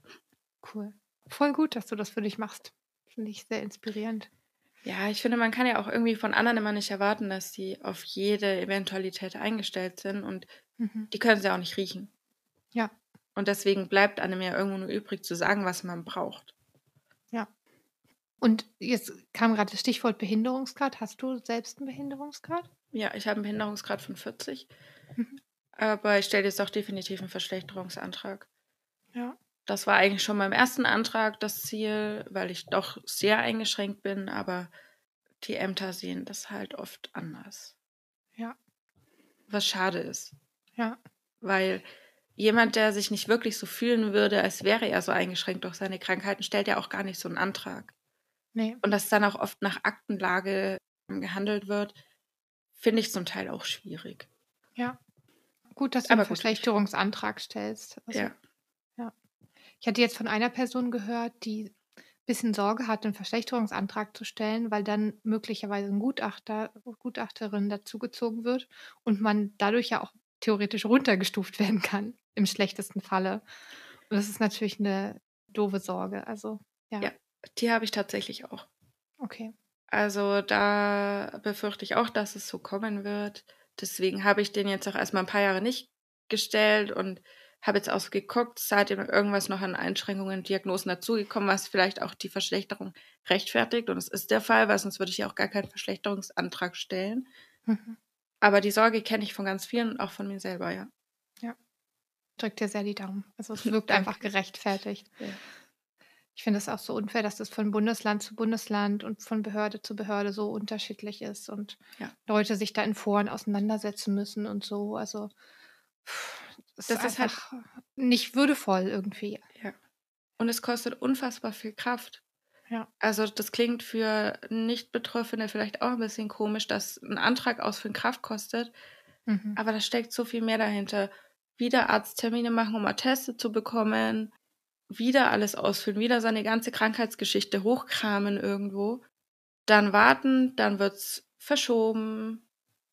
Cool. Voll gut, dass du das für dich machst. Finde ich sehr inspirierend. Ja, ich finde, man kann ja auch irgendwie von anderen immer nicht erwarten, dass sie auf jede Eventualität eingestellt sind und Mhm. die können sie auch nicht riechen. Ja. Und deswegen bleibt einem ja irgendwo nur übrig zu sagen, was man braucht. Und jetzt kam gerade das Stichwort Behinderungsgrad. Hast du selbst einen Behinderungsgrad? Ja, ich habe einen Behinderungsgrad von 40, Mhm. aber ich stelle jetzt auch definitiv einen Verschlechterungsantrag. Ja. Das war eigentlich schon beim ersten Antrag das Ziel, weil ich doch sehr eingeschränkt bin, aber die Ämter sehen das halt oft anders. Ja. Was schade ist. Ja. Weil jemand, der sich nicht wirklich so fühlen würde, als wäre er so eingeschränkt durch seine Krankheiten, stellt ja auch gar nicht so einen Antrag. Nee. Und dass dann auch oft nach Aktenlage gehandelt wird, finde ich zum Teil auch schwierig. Ja. Gut, dass du Aber einen gut. Verschlechterungsantrag stellst. Also, Ja. Ich hatte jetzt von einer Person gehört, die ein bisschen Sorge hat, einen Verschlechterungsantrag zu stellen, weil dann möglicherweise ein Gutachter, Gutachterin dazugezogen wird und man dadurch ja auch theoretisch runtergestuft werden kann, im schlechtesten Falle. Und das ist natürlich eine doofe Sorge. Also, ja. Ja. Die habe ich tatsächlich auch. Okay. Also da befürchte ich auch, dass es so kommen wird. Deswegen habe ich den jetzt auch erstmal ein paar Jahre nicht gestellt und habe jetzt auch so geguckt, seitdem irgendwas noch an Einschränkungen, Diagnosen dazugekommen, was vielleicht auch die Verschlechterung rechtfertigt. Und es ist der Fall, weil sonst würde ich ja auch gar keinen Verschlechterungsantrag stellen. Mhm. Aber die Sorge kenne ich von ganz vielen und auch von mir selber, ja. Drück dir sehr die Daumen. Also es wirkt einfach gerechtfertigt. Ja. Ich finde es auch so unfair, dass das von Bundesland zu Bundesland und von Behörde zu Behörde so unterschiedlich ist und Ja. Leute sich da in Foren auseinandersetzen müssen und so. Also pff, es Das ist ist halt- einfach nicht würdevoll irgendwie. Und es kostet unfassbar viel Kraft. Ja. Also das klingt für Nicht-Betroffene vielleicht auch ein bisschen komisch, dass ein Antrag ausfüllen Kraft kostet. Mhm. Aber da steckt so viel mehr dahinter. Wieder Arzttermine machen, um Atteste zu bekommen. Wieder alles ausfüllen, wieder seine ganze Krankheitsgeschichte hochkramen irgendwo. Dann warten, dann wird's verschoben.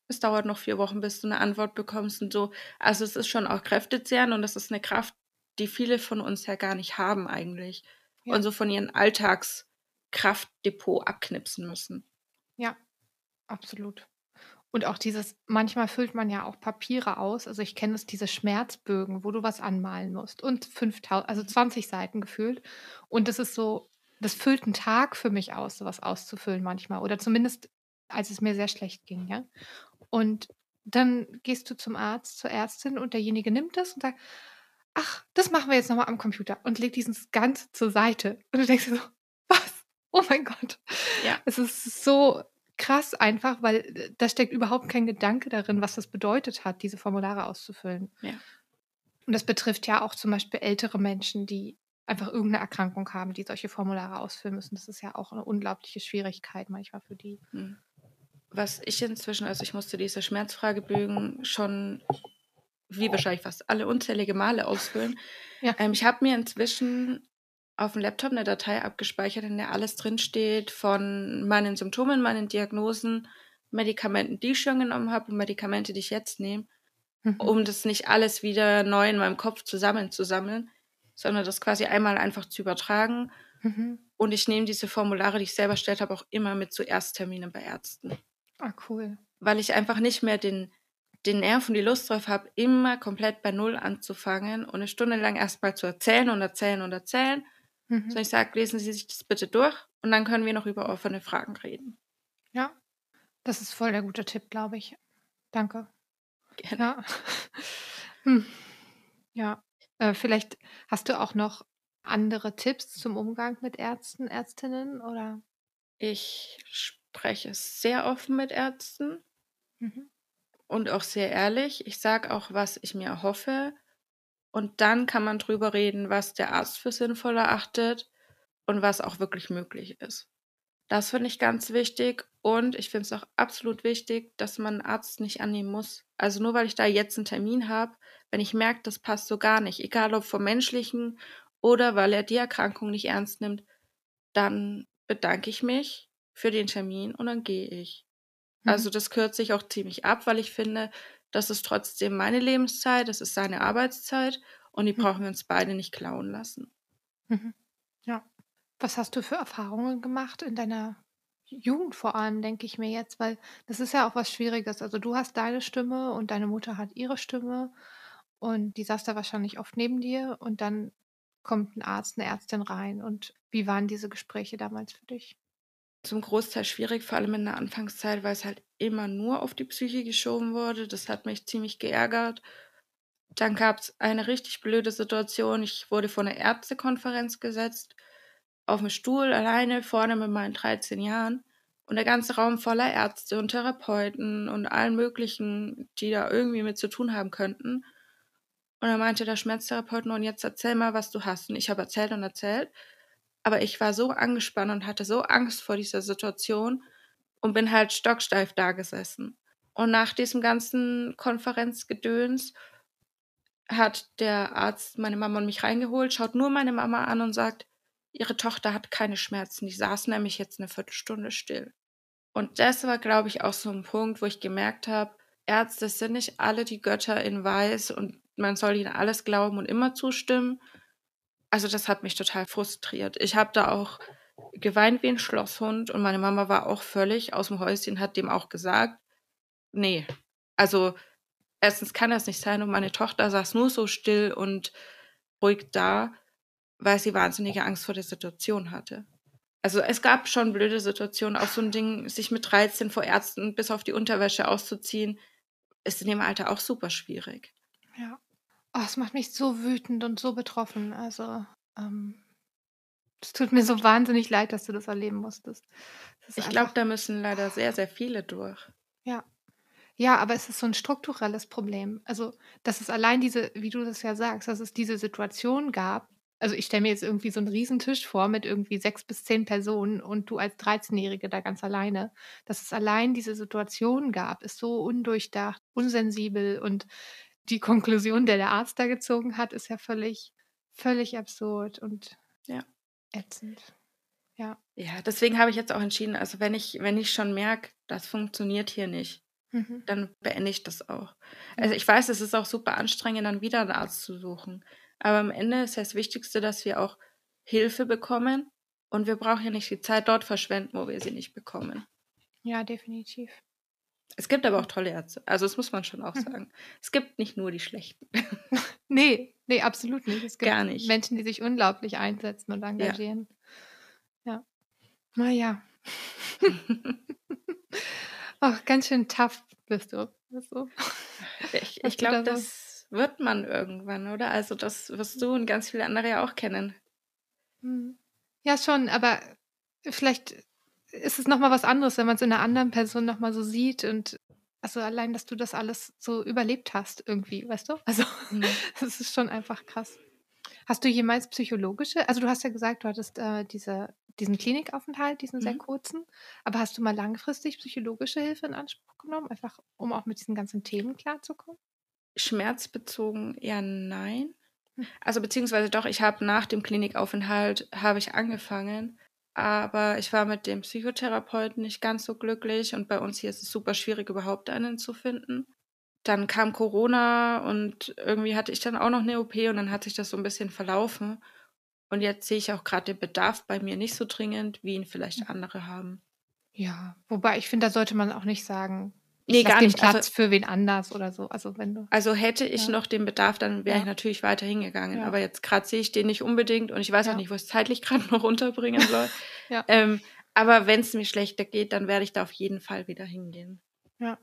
Es dauert noch vier Wochen, bis du eine Antwort bekommst und so. Also es ist schon auch kräftezehrend und das ist eine Kraft, die viele von uns ja gar nicht haben eigentlich. Ja. Und so von ihrem Alltagskraftdepot abknipsen müssen. Ja, absolut. Und auch dieses, manchmal füllt man ja auch Papiere aus. Also ich kenne es, diese Schmerzbögen, wo du was anmalen musst. Und 5000, also 20 Seiten gefühlt. Und das ist so, das füllt einen Tag für mich aus, sowas auszufüllen manchmal. Oder zumindest, als es mir sehr schlecht ging, ja. Und dann gehst du zum Arzt, zur Ärztin und derjenige nimmt das und sagt, ach, das machen wir jetzt nochmal am Computer und legt diesen ganz zur Seite. Und du denkst dir so, was? Oh mein Gott. Ja. Es ist so krass einfach, weil äh, da steckt überhaupt kein Gedanke darin, was das bedeutet hat, diese Formulare auszufüllen. Ja. Und das betrifft ja auch zum Beispiel ältere Menschen, die einfach irgendeine Erkrankung haben, die solche Formulare ausfüllen müssen. Das ist ja auch eine unglaubliche Schwierigkeit manchmal für die. Hm. Was ich inzwischen, also ich musste diese Schmerzfragebögen schon, wie wahrscheinlich fast alle unzählige Male ausfüllen. Ja. Ähm, ich habe mir inzwischen auf dem Laptop eine Datei abgespeichert, in der alles drinsteht von meinen Symptomen, meinen Diagnosen, Medikamenten, die ich schon genommen habe und Medikamente, die ich jetzt nehme, mhm. um das nicht alles wieder neu in meinem Kopf zusammenzusammeln sondern das quasi einmal einfach zu übertragen. Mhm. Und ich nehme diese Formulare, die ich selber stellt habe, auch immer mit zuerst Terminen bei Ärzten. Ah, cool. Weil ich einfach nicht mehr den, den Nerv und die Lust drauf habe, immer komplett bei Null anzufangen und eine Stunde lang erstmal zu erzählen und erzählen und erzählen. Mhm. Sondern ich sage, lesen Sie sich das bitte durch und dann können wir noch über offene Fragen reden. Ja, das ist voll der gute Tipp, glaube ich. Danke. Gerne. Ja. hm. ja. Äh, vielleicht hast du auch noch andere Tipps zum Umgang mit Ärzten, Ärztinnen oder? Ich spreche sehr offen mit Ärzten Mhm. und auch sehr ehrlich. Ich sage auch, was ich mir erhoffe. Und dann kann man drüber reden, was der Arzt für sinnvoll erachtet und was auch wirklich möglich ist. Das finde ich ganz wichtig und ich finde es auch absolut wichtig, dass man einen Arzt nicht annehmen muss. Also nur weil ich da jetzt einen Termin habe, wenn ich merke, das passt so gar nicht, egal ob vom menschlichen oder weil er die Erkrankung nicht ernst nimmt, dann bedanke ich mich für den Termin und dann gehe ich. Mhm. Also das kürze ich auch ziemlich ab, weil ich finde, das ist trotzdem meine Lebenszeit, das ist seine Arbeitszeit und die mhm. brauchen wir uns beide nicht klauen lassen. Mhm. Ja. Was hast du für Erfahrungen gemacht in deiner Jugend vor allem, denke ich mir jetzt, weil das ist ja auch was Schwieriges. Also du hast deine Stimme und deine Mutter hat ihre Stimme und die saß da wahrscheinlich oft neben dir und dann kommt ein Arzt, eine Ärztin rein. Und wie waren diese Gespräche damals für dich? Zum Großteil schwierig, vor allem in der Anfangszeit, weil es halt immer nur auf die Psyche geschoben wurde. Das hat mich ziemlich geärgert. Dann gab es eine richtig blöde Situation. Ich wurde vor eine Ärztekonferenz gesetzt auf dem Stuhl alleine vorne mit meinen 13 Jahren und der ganze Raum voller Ärzte und Therapeuten und allen möglichen, die da irgendwie mit zu tun haben könnten. Und dann meinte der Schmerztherapeut, und jetzt erzähl mal, was du hast. Und ich habe erzählt und erzählt. Aber ich war so angespannt und hatte so Angst vor dieser Situation und bin halt stocksteif da gesessen. Und nach diesem ganzen Konferenzgedöns hat der Arzt meine Mama und mich reingeholt, schaut nur meine Mama an und sagt, ihre Tochter hat keine Schmerzen. Die saß nämlich jetzt eine Viertelstunde still. Und das war, glaube ich, auch so ein Punkt, wo ich gemerkt habe, Ärzte sind nicht alle die Götter in Weiß und man soll ihnen alles glauben und immer zustimmen. Also das hat mich total frustriert. Ich habe da auch geweint wie ein Schlosshund und meine Mama war auch völlig aus dem Häuschen, hat dem auch gesagt, nee, also erstens kann das nicht sein und meine Tochter saß nur so still und ruhig da weil sie wahnsinnige Angst vor der Situation hatte. Also es gab schon blöde Situationen, auch so ein Ding, sich mit 13 vor Ärzten bis auf die Unterwäsche auszuziehen, ist in dem Alter auch super schwierig. Ja. Oh, es macht mich so wütend und so betroffen. Also, ähm, es tut mir so wahnsinnig leid, dass du das erleben musstest. Das ich glaube, da müssen leider sehr, sehr viele durch. Ja. Ja, aber es ist so ein strukturelles Problem. Also, dass es allein diese, wie du das ja sagst, dass es diese Situation gab, also ich stelle mir jetzt irgendwie so einen Riesentisch vor mit irgendwie sechs bis zehn Personen und du als 13-Jährige da ganz alleine. Dass es allein diese Situation gab, ist so undurchdacht, unsensibel und die Konklusion, der der Arzt da gezogen hat, ist ja völlig, völlig absurd und ja. ätzend. Ja. Ja, deswegen habe ich jetzt auch entschieden, also wenn ich, wenn ich schon merke, das funktioniert hier nicht, mhm. dann beende ich das auch. Also ich weiß, es ist auch super anstrengend, dann wieder einen Arzt zu suchen. Aber am Ende ist das Wichtigste, dass wir auch Hilfe bekommen und wir brauchen ja nicht die Zeit dort verschwenden, wo wir sie nicht bekommen. Ja, definitiv. Es gibt aber auch tolle Ärzte. Also das muss man schon auch mhm. sagen. Es gibt nicht nur die schlechten. nee, nee, absolut nicht. Es gibt Gar nicht. Menschen, die sich unglaublich einsetzen und engagieren. Ja. ja. Naja. Ach, ganz schön tough bist du. Du. Ich, ich glaube, da so? das wird man irgendwann, oder? Also das wirst du und ganz viele andere ja auch kennen. Hm. Ja, schon, aber vielleicht ist es nochmal was anderes, wenn man es in einer anderen Person nochmal so sieht und also allein, dass du das alles so überlebt hast irgendwie, weißt du? Also mhm. das ist schon einfach krass. Hast du jemals psychologische, also du hast ja gesagt, du hattest äh, diese, diesen Klinikaufenthalt, diesen mhm. sehr kurzen, aber hast du mal langfristig psychologische Hilfe in Anspruch genommen, einfach um auch mit diesen ganzen Themen klarzukommen? Schmerzbezogen eher nein. Hm. Also beziehungsweise doch, ich habe nach dem Klinikaufenthalt, habe ich angefangen, aber ich war mit dem Psychotherapeuten nicht ganz so glücklich und bei uns hier ist es super schwierig, überhaupt einen zu finden. Dann kam Corona und irgendwie hatte ich dann auch noch eine OP und dann hat sich das so ein bisschen verlaufen. Und jetzt sehe ich auch gerade den Bedarf bei mir nicht so dringend, wie ihn vielleicht hm. andere haben. Ja, wobei ich finde, da sollte man auch nicht sagen, Nee, gar nicht. Platz also, für wen anders oder so. Also, wenn du, also hätte ich ja. noch den Bedarf, dann wäre ja. ich natürlich weiter hingegangen. Ja. Aber jetzt gerade sehe ich den nicht unbedingt und ich weiß auch nicht, wo ich es zeitlich gerade noch unterbringen soll. ähm, aber wenn es mir schlechter geht, dann werde ich da auf jeden Fall wieder hingehen. Ja.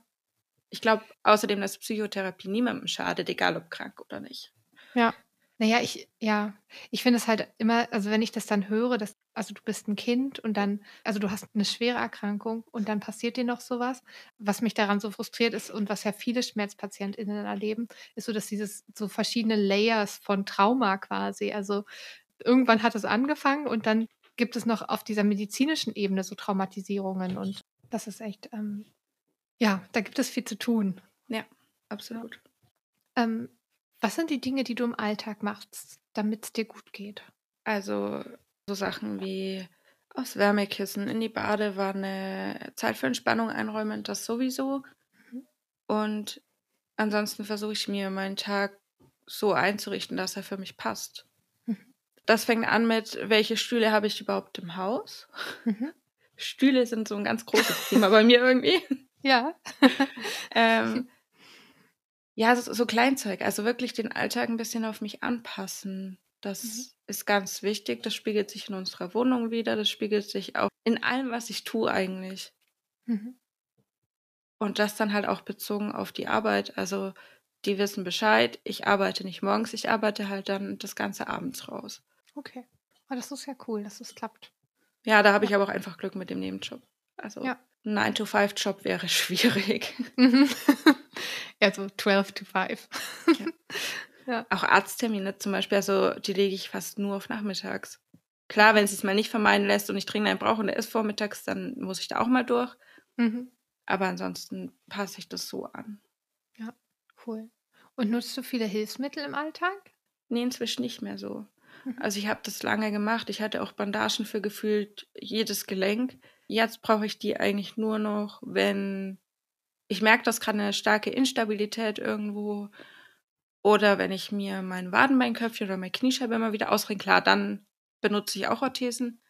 Ich glaube außerdem, dass Psychotherapie niemandem schadet, egal ob krank oder nicht. Ja. Naja, ich, ja, ich finde es halt immer, also wenn ich das dann höre, dass, also du bist ein Kind und dann, also du hast eine schwere Erkrankung und dann passiert dir noch sowas. Was mich daran so frustriert ist und was ja viele SchmerzpatientInnen erleben, ist so, dass dieses so verschiedene Layers von Trauma quasi, also irgendwann hat es angefangen und dann gibt es noch auf dieser medizinischen Ebene so Traumatisierungen und das ist echt, ähm, ja, da gibt es viel zu tun. Ja, absolut. Ähm, was sind die Dinge, die du im Alltag machst, damit es dir gut geht? Also so Sachen wie aus Wärmekissen in die Badewanne, Zeit für Entspannung einräumen, das sowieso. Mhm. Und ansonsten versuche ich mir meinen Tag so einzurichten, dass er für mich passt. Mhm. Das fängt an mit, welche Stühle habe ich überhaupt im Haus? Mhm. Stühle sind so ein ganz großes Thema bei mir irgendwie. Ja. ähm, ja, so, so Kleinzeug, also wirklich den Alltag ein bisschen auf mich anpassen. Das mhm. ist ganz wichtig. Das spiegelt sich in unserer Wohnung wieder. Das spiegelt sich auch in allem, was ich tue eigentlich. Mhm. Und das dann halt auch bezogen auf die Arbeit. Also die wissen Bescheid. Ich arbeite nicht morgens, ich arbeite halt dann das ganze abends raus. Okay. Aber das ist ja cool, dass es klappt. Ja, da habe ja. ich aber auch einfach Glück mit dem Nebenjob. Also ja. ein 9-to-5-Job wäre schwierig. Mhm. Ja, so 12 to 5. Ja. ja. Auch Arzttermine zum Beispiel, also die lege ich fast nur auf nachmittags. Klar, wenn es sich mal nicht vermeiden lässt und ich dringend einen brauche und der ist vormittags, dann muss ich da auch mal durch. Mhm. Aber ansonsten passe ich das so an. Ja, cool. Und nutzt du viele Hilfsmittel im Alltag? Nee, inzwischen nicht mehr so. Mhm. Also ich habe das lange gemacht. Ich hatte auch Bandagen für gefühlt jedes Gelenk. Jetzt brauche ich die eigentlich nur noch, wenn ich merke, dass gerade eine starke Instabilität irgendwo oder wenn ich mir mein Wadenbeinköpfchen oder meine Kniescheibe immer wieder ausringe, klar, dann benutze ich auch Orthesen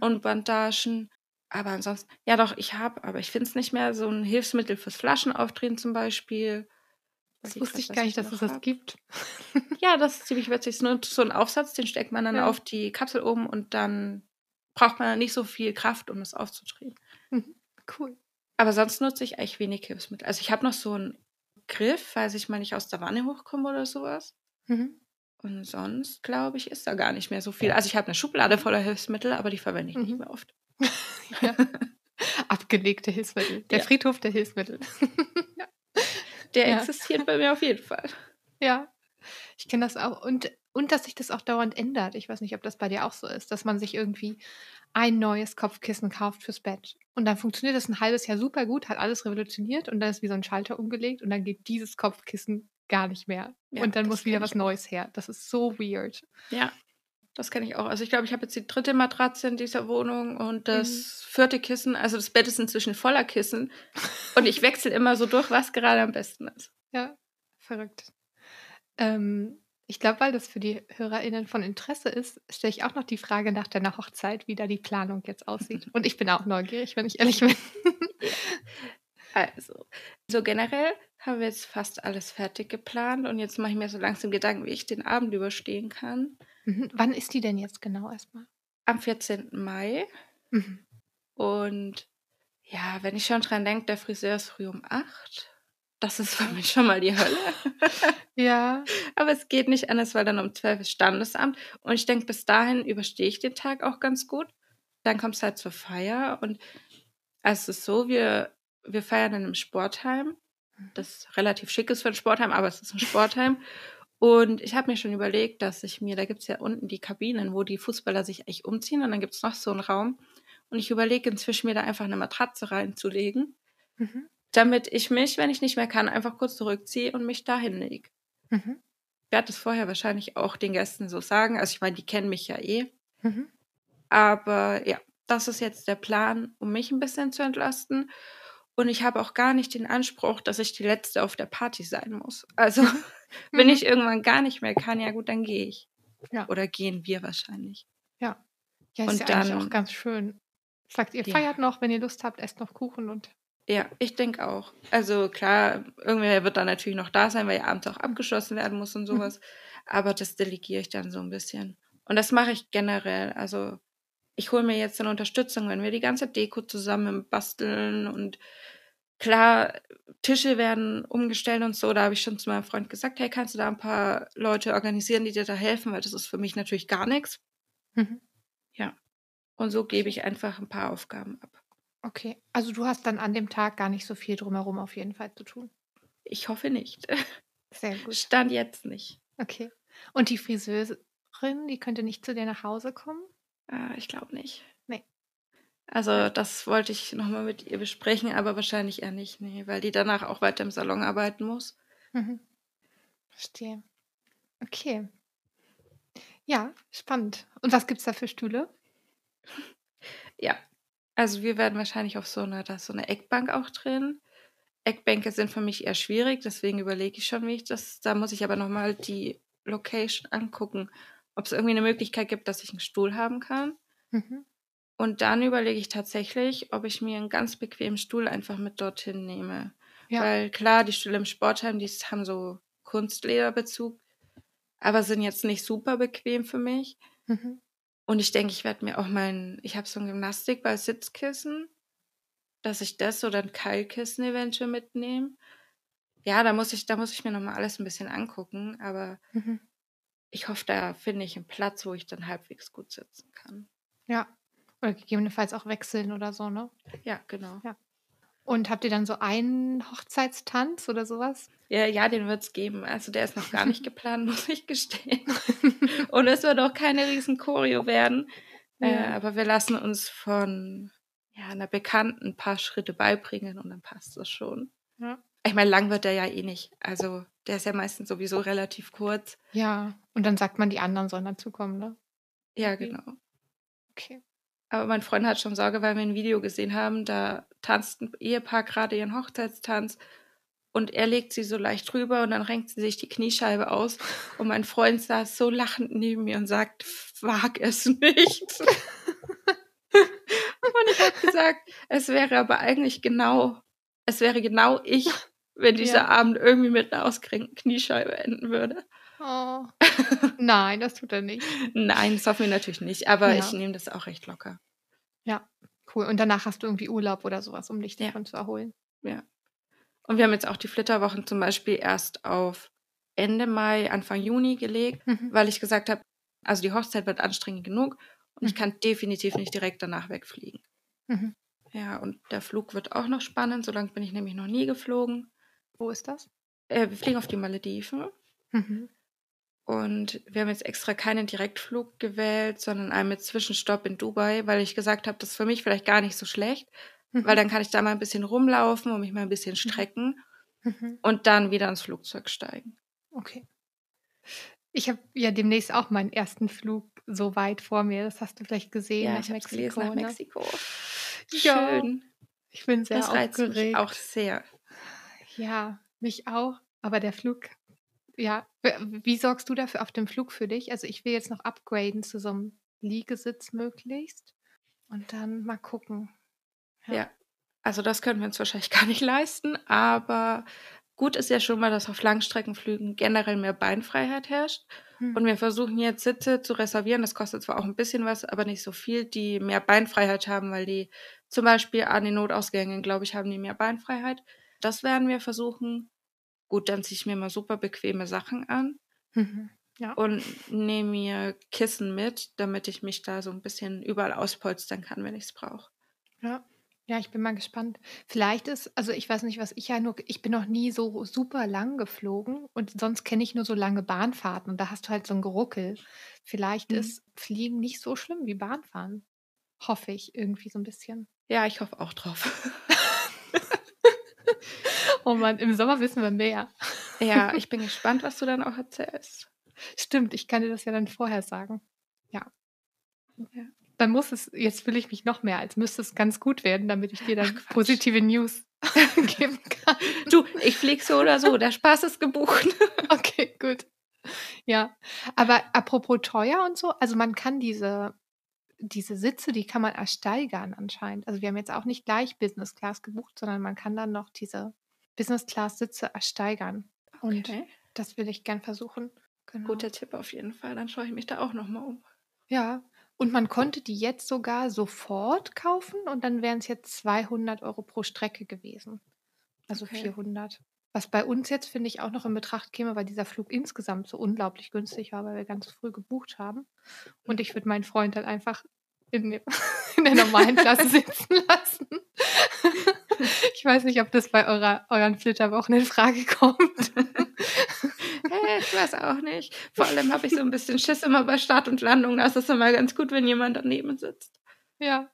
und Bandagen. Aber ansonsten, ja doch, ich habe, aber ich finde es nicht mehr so ein Hilfsmittel fürs Flaschenaufdrehen zum Beispiel. Das wusste ich gar nicht, dass es das gibt. ja, das ist ziemlich witzig. Es ist nur so ein Aufsatz, den steckt man dann ja. auf die Kapsel oben und dann braucht man nicht so viel Kraft, um es aufzudrehen. Mhm. Cool. Aber sonst nutze ich eigentlich wenig Hilfsmittel. Also ich habe noch so einen Griff, falls ich mal nicht aus der Wanne hochkomme oder sowas. Mhm. Und sonst, glaube ich, ist da gar nicht mehr so viel. Also ich habe eine Schublade voller Hilfsmittel, aber die verwende ich mhm. nicht mehr oft. ja. Abgelegte Hilfsmittel. Der ja. Friedhof der Hilfsmittel. ja. Der ja. existiert bei mir auf jeden Fall. Ja, ich kenne das auch. Und, und dass sich das auch dauernd ändert. Ich weiß nicht, ob das bei dir auch so ist, dass man sich irgendwie ein neues Kopfkissen kauft fürs Bett. Und dann funktioniert das ein halbes Jahr super gut, hat alles revolutioniert und dann ist wie so ein Schalter umgelegt und dann geht dieses Kopfkissen gar nicht mehr. Ja, und dann muss wieder was Neues her. Das ist so weird. Ja, das kenne ich auch. Also ich glaube, ich habe jetzt die dritte Matratze in dieser Wohnung und das mhm. vierte Kissen. Also das Bett ist inzwischen voller Kissen. und ich wechsle immer so durch, was gerade am besten ist. Ja, verrückt. Ähm, ich glaube, weil das für die HörerInnen von Interesse ist, stelle ich auch noch die Frage nach deiner Hochzeit, wie da die Planung jetzt aussieht. Und ich bin auch neugierig, wenn ich ehrlich bin. Also, so generell haben wir jetzt fast alles fertig geplant und jetzt mache ich mir so langsam Gedanken, wie ich den Abend überstehen kann. Mhm. Wann ist die denn jetzt genau erstmal? Am 14. Mai. Mhm. Und ja, wenn ich schon dran denke, der Friseur ist früh um 8. Das ist für mich schon mal die Hölle. Ja. Aber es geht nicht anders, weil dann um 12 ist Standesamt. Und ich denke, bis dahin überstehe ich den Tag auch ganz gut. Dann kommt es halt zur Feier. Und es ist so, wir, wir feiern in einem Sportheim, das relativ schick ist für ein Sportheim, aber es ist ein Sportheim. Und ich habe mir schon überlegt, dass ich mir, da gibt es ja unten die Kabinen, wo die Fußballer sich echt umziehen. Und dann gibt es noch so einen Raum. Und ich überlege inzwischen, mir da einfach eine Matratze reinzulegen, Mhm. Damit ich mich, wenn ich nicht mehr kann, einfach kurz zurückziehe und mich da hinlege. Mhm. Ich werde das vorher wahrscheinlich auch den Gästen so sagen. Also ich meine, die kennen mich ja eh. Mhm. Aber ja, das ist jetzt der Plan, um mich ein bisschen zu entlasten. Und ich habe auch gar nicht den Anspruch, dass ich die Letzte auf der Party sein muss. Also, wenn Mhm. ich irgendwann gar nicht mehr kann, ja gut, dann gehe ich. Ja. Oder gehen wir wahrscheinlich. Ja. Ja, ist Und ja dann- auch ganz schön. Sagt ihr Ja. feiert noch, wenn ihr Lust habt, esst noch Kuchen und Ja, ich denke auch. Also klar, irgendwer wird dann natürlich noch da sein, weil ja abends auch abgeschlossen werden muss und sowas. Aber das delegiere ich dann so ein bisschen. Und das mache ich generell. Also ich hole mir jetzt eine Unterstützung, wenn wir die ganze Deko zusammen basteln und klar, Tische werden umgestellt und so. Da habe ich schon zu meinem Freund gesagt, hey, kannst du da ein paar Leute organisieren, die dir da helfen, weil das ist für mich natürlich gar nichts. Mhm. Und so gebe ich einfach ein paar Aufgaben ab. Okay. Also du hast dann an dem Tag gar nicht so viel drumherum auf jeden Fall zu tun. Ich hoffe nicht. Sehr gut. Stand jetzt nicht. Okay. Und die Friseurin, die könnte nicht zu dir nach Hause kommen? Äh, ich glaube nicht. Nee. Also das wollte ich nochmal mit ihr besprechen, aber wahrscheinlich eher nicht, nee, weil die danach auch weiter im Salon arbeiten muss. Mhm. Verstehe. Okay. Ja, spannend. Und was gibt's da für Stühle? Ja, also wir werden wahrscheinlich auf so eine, da ist so eine Eckbank auch drin. Eckbänke sind für mich eher schwierig, deswegen überlege ich schon, wie ich das, da muss ich aber nochmal die Location angucken, ob es irgendwie eine Möglichkeit gibt, dass ich einen Stuhl haben kann. Mhm. Und dann überlege ich tatsächlich, ob ich mir einen ganz bequemen Stuhl einfach mit dorthin nehme. Ja. Weil klar, die Stühle im Sportheim, die haben so Kunstlederbezug, aber sind jetzt nicht super bequem für mich. Mhm. Und ich denke, ich werde mir auch mein, ich habe so ein Gymnastikball Sitzkissen, dass ich das oder ein Keilkissen eventuell mitnehme. Ja, da muss ich, da muss ich mir nochmal alles ein bisschen angucken, aber Mhm. ich hoffe, da finde ich einen Platz, wo ich dann halbwegs gut sitzen kann. Ja. Oder gegebenenfalls auch wechseln oder so, ne? Ja, genau. Und habt ihr dann so einen Hochzeitstanz oder sowas? Ja, ja, den wird es geben. Also der ist noch gar nicht geplant, muss ich gestehen. Und es wird auch keine riesen Choreo werden. Äh, Ja. aber wir lassen uns von ja, einer Bekannten ein paar Schritte beibringen und dann passt das schon. Ja. Ich meine, lang wird der ja eh nicht. Also der ist ja meistens sowieso relativ kurz. Ja. Und dann sagt man, die anderen sollen dazukommen, ne? Ja, genau. Okay. Aber mein Freund hat schon Sorge, weil wir ein Video gesehen haben, da tanzt ein Ehepaar gerade ihren Hochzeitstanz und er legt sie so leicht drüber und dann renkt sie sich die Kniescheibe aus und mein Freund saß so lachend neben mir und sagt, wag es nicht. und ich habe gesagt, es wäre aber eigentlich genau, es wäre genau ich, wenn dieser Ja. Abend irgendwie mit einer ausgerenkten Kniescheibe enden würde. Oh. Nein, das tut er nicht. Nein, das hoffen wir natürlich nicht, aber Ja. ich nehme das auch recht locker. Ja, cool. Und danach hast du irgendwie Urlaub oder sowas, um dich Ja. davon zu erholen. Ja. Und wir haben jetzt auch die Flitterwochen zum Beispiel erst auf Ende Mai, Anfang Juni gelegt, Mhm. weil ich gesagt habe, also die Hochzeit wird anstrengend genug und ich Mhm. kann definitiv nicht direkt danach wegfliegen. Mhm. Ja, und der Flug wird auch noch spannend, so lange bin ich nämlich noch nie geflogen. Wo ist das? Äh, wir fliegen auf die Malediven Mhm. Und wir haben jetzt extra keinen Direktflug gewählt, sondern einen mit Zwischenstopp in Dubai, weil ich gesagt habe, das ist für mich vielleicht gar nicht so schlecht, Mhm. weil dann kann ich da mal ein bisschen rumlaufen und mich mal ein bisschen strecken Mhm. und dann wieder ins Flugzeug steigen. Okay. Ich habe ja demnächst auch meinen ersten Flug so weit vor mir. Das hast du vielleicht gesehen nach ich hab's Mexiko. gelesen, nach ne? Mexiko. Ja. Schön. Ich bin sehr Das reizt mich aufgeregt. auch sehr. Ja, mich auch. Aber der Flug, ja. Wie sorgst du dafür auf dem Flug für dich? Also ich will jetzt noch upgraden zu so einem Liegesitz möglichst. Und dann mal gucken. Ja. Ja. Also das können wir uns wahrscheinlich gar nicht leisten, aber gut ist ja schon mal, dass auf Langstreckenflügen generell mehr Beinfreiheit herrscht. Hm. Und wir versuchen jetzt Sitze zu reservieren. Das kostet zwar auch ein bisschen was, aber nicht so viel, die mehr Beinfreiheit haben, weil die zum Beispiel an den Notausgängen, glaube ich, haben die mehr Beinfreiheit. Das werden wir versuchen. Gut, dann ziehe ich mir mal super bequeme Sachen an Mhm. Ja. und nehme mir Kissen mit, damit ich mich da so ein bisschen überall auspolstern kann, wenn ich es brauche. Ja. Ja, ich bin mal gespannt. Vielleicht ist, also ich weiß nicht, was ich ja nur, ich bin noch nie so super lang geflogen und sonst kenne ich nur so lange Bahnfahrten und da hast du halt so ein Geruckel. Vielleicht Mhm. ist Fliegen nicht so schlimm wie Bahnfahren. Hoffe ich irgendwie so ein bisschen. Ja, ich hoffe auch drauf. Oh Mann, im Sommer wissen wir mehr. ja, ich bin gespannt, was du dann auch erzählst. Stimmt, ich kann dir das ja dann vorher sagen. Ja. Ja. Dann muss es, jetzt fühle ich mich noch mehr, als müsste es ganz gut werden, damit ich dir dann Ach, positive News geben kann. Du, ich flieg so oder so, der Spaß ist gebucht. Okay, gut. Ja, aber apropos teuer und so, also man kann diese, diese Sitze, die kann man ersteigern anscheinend. Also wir haben jetzt auch nicht gleich Business Class gebucht, sondern man kann dann noch diese Business Class Sitze ersteigern. Und Okay. das will ich gern versuchen. Genau. Guter Tipp auf jeden Fall. Dann schaue ich mich da auch nochmal um. Ja, und man konnte die jetzt sogar sofort kaufen und dann wären es jetzt 200 Euro pro Strecke gewesen. Also Okay. 400. Was bei uns jetzt, finde ich, auch noch in Betracht käme, weil dieser Flug insgesamt so unglaublich günstig war, weil wir ganz früh gebucht haben. Und ich würde meinen Freund dann einfach in, in der normalen Klasse sitzen lassen. Ich weiß nicht, ob das bei eurer, euren Flitterwochen in Frage kommt. Hey, ich weiß auch nicht. Vor allem habe ich so ein bisschen Schiss immer bei Start und Landung. Da ist es immer ganz gut, wenn jemand daneben sitzt. Ja.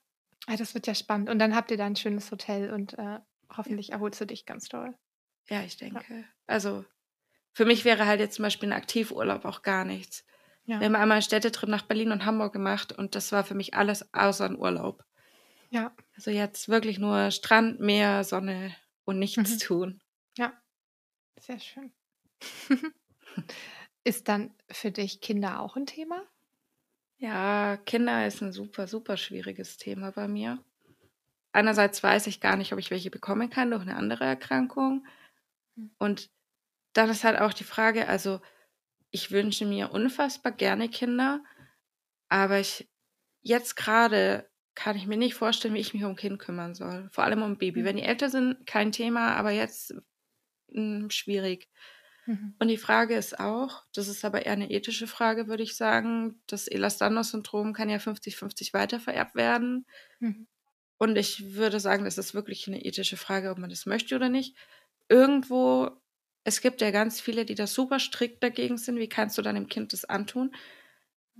Ah, das wird ja spannend. Und dann habt ihr da ein schönes Hotel und äh, hoffentlich erholst du dich ganz doll. Ja, ich denke. Also, für mich wäre halt jetzt zum Beispiel ein Aktivurlaub auch gar nichts. Ja. Wir haben einmal einen Städtetrip nach Berlin und Hamburg gemacht und das war für mich alles außer ein Urlaub. Ja. Also jetzt wirklich nur Strand, Meer, Sonne und nichts Mhm. tun. Sehr schön. Ist dann für dich Kinder auch ein Thema? Ja, Kinder ist ein super, super schwieriges Thema bei mir. Einerseits weiß ich gar nicht, ob ich welche bekommen kann durch eine andere Erkrankung. Hm. Und dann ist halt auch die Frage, also ich wünsche mir unfassbar gerne Kinder, aber ich jetzt gerade kann ich mir nicht vorstellen, wie ich mich um ein Kind kümmern soll. Vor allem um ein Baby. Hm. Wenn die älter sind, kein Thema, aber jetzt mh, schwierig. Mhm. Und die Frage ist auch, das ist aber eher eine ethische Frage, würde ich sagen, das Ehlers-Danlos-Syndrom kann ja 50-50 weitervererbt werden. Mhm. Und ich würde sagen, das ist wirklich eine ethische Frage, ob man das möchte oder nicht. Irgendwo, es gibt ja ganz viele, die da super strikt dagegen sind. Wie kannst du deinem Kind das antun?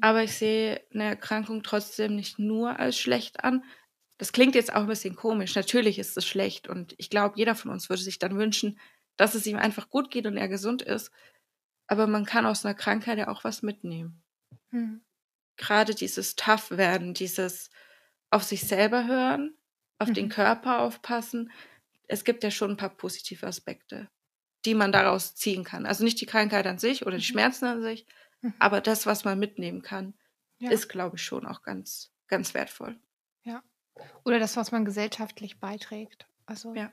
Aber ich sehe eine Erkrankung trotzdem nicht nur als schlecht an. Das klingt jetzt auch ein bisschen komisch. Natürlich ist es schlecht und ich glaube, jeder von uns würde sich dann wünschen, dass es ihm einfach gut geht und er gesund ist. Aber man kann aus einer Krankheit ja auch was mitnehmen. Mhm. Gerade dieses Tough werden, dieses auf sich selber hören, auf den Mhm. Körper aufpassen. Es gibt ja schon ein paar positive Aspekte, die man daraus ziehen kann. Also nicht die Krankheit an sich oder die Mhm. Schmerzen an sich, Mhm. aber das, was man mitnehmen kann, Ja. ist, glaube ich, schon auch ganz, ganz wertvoll. Oder das, was man gesellschaftlich beiträgt. Also, Ja.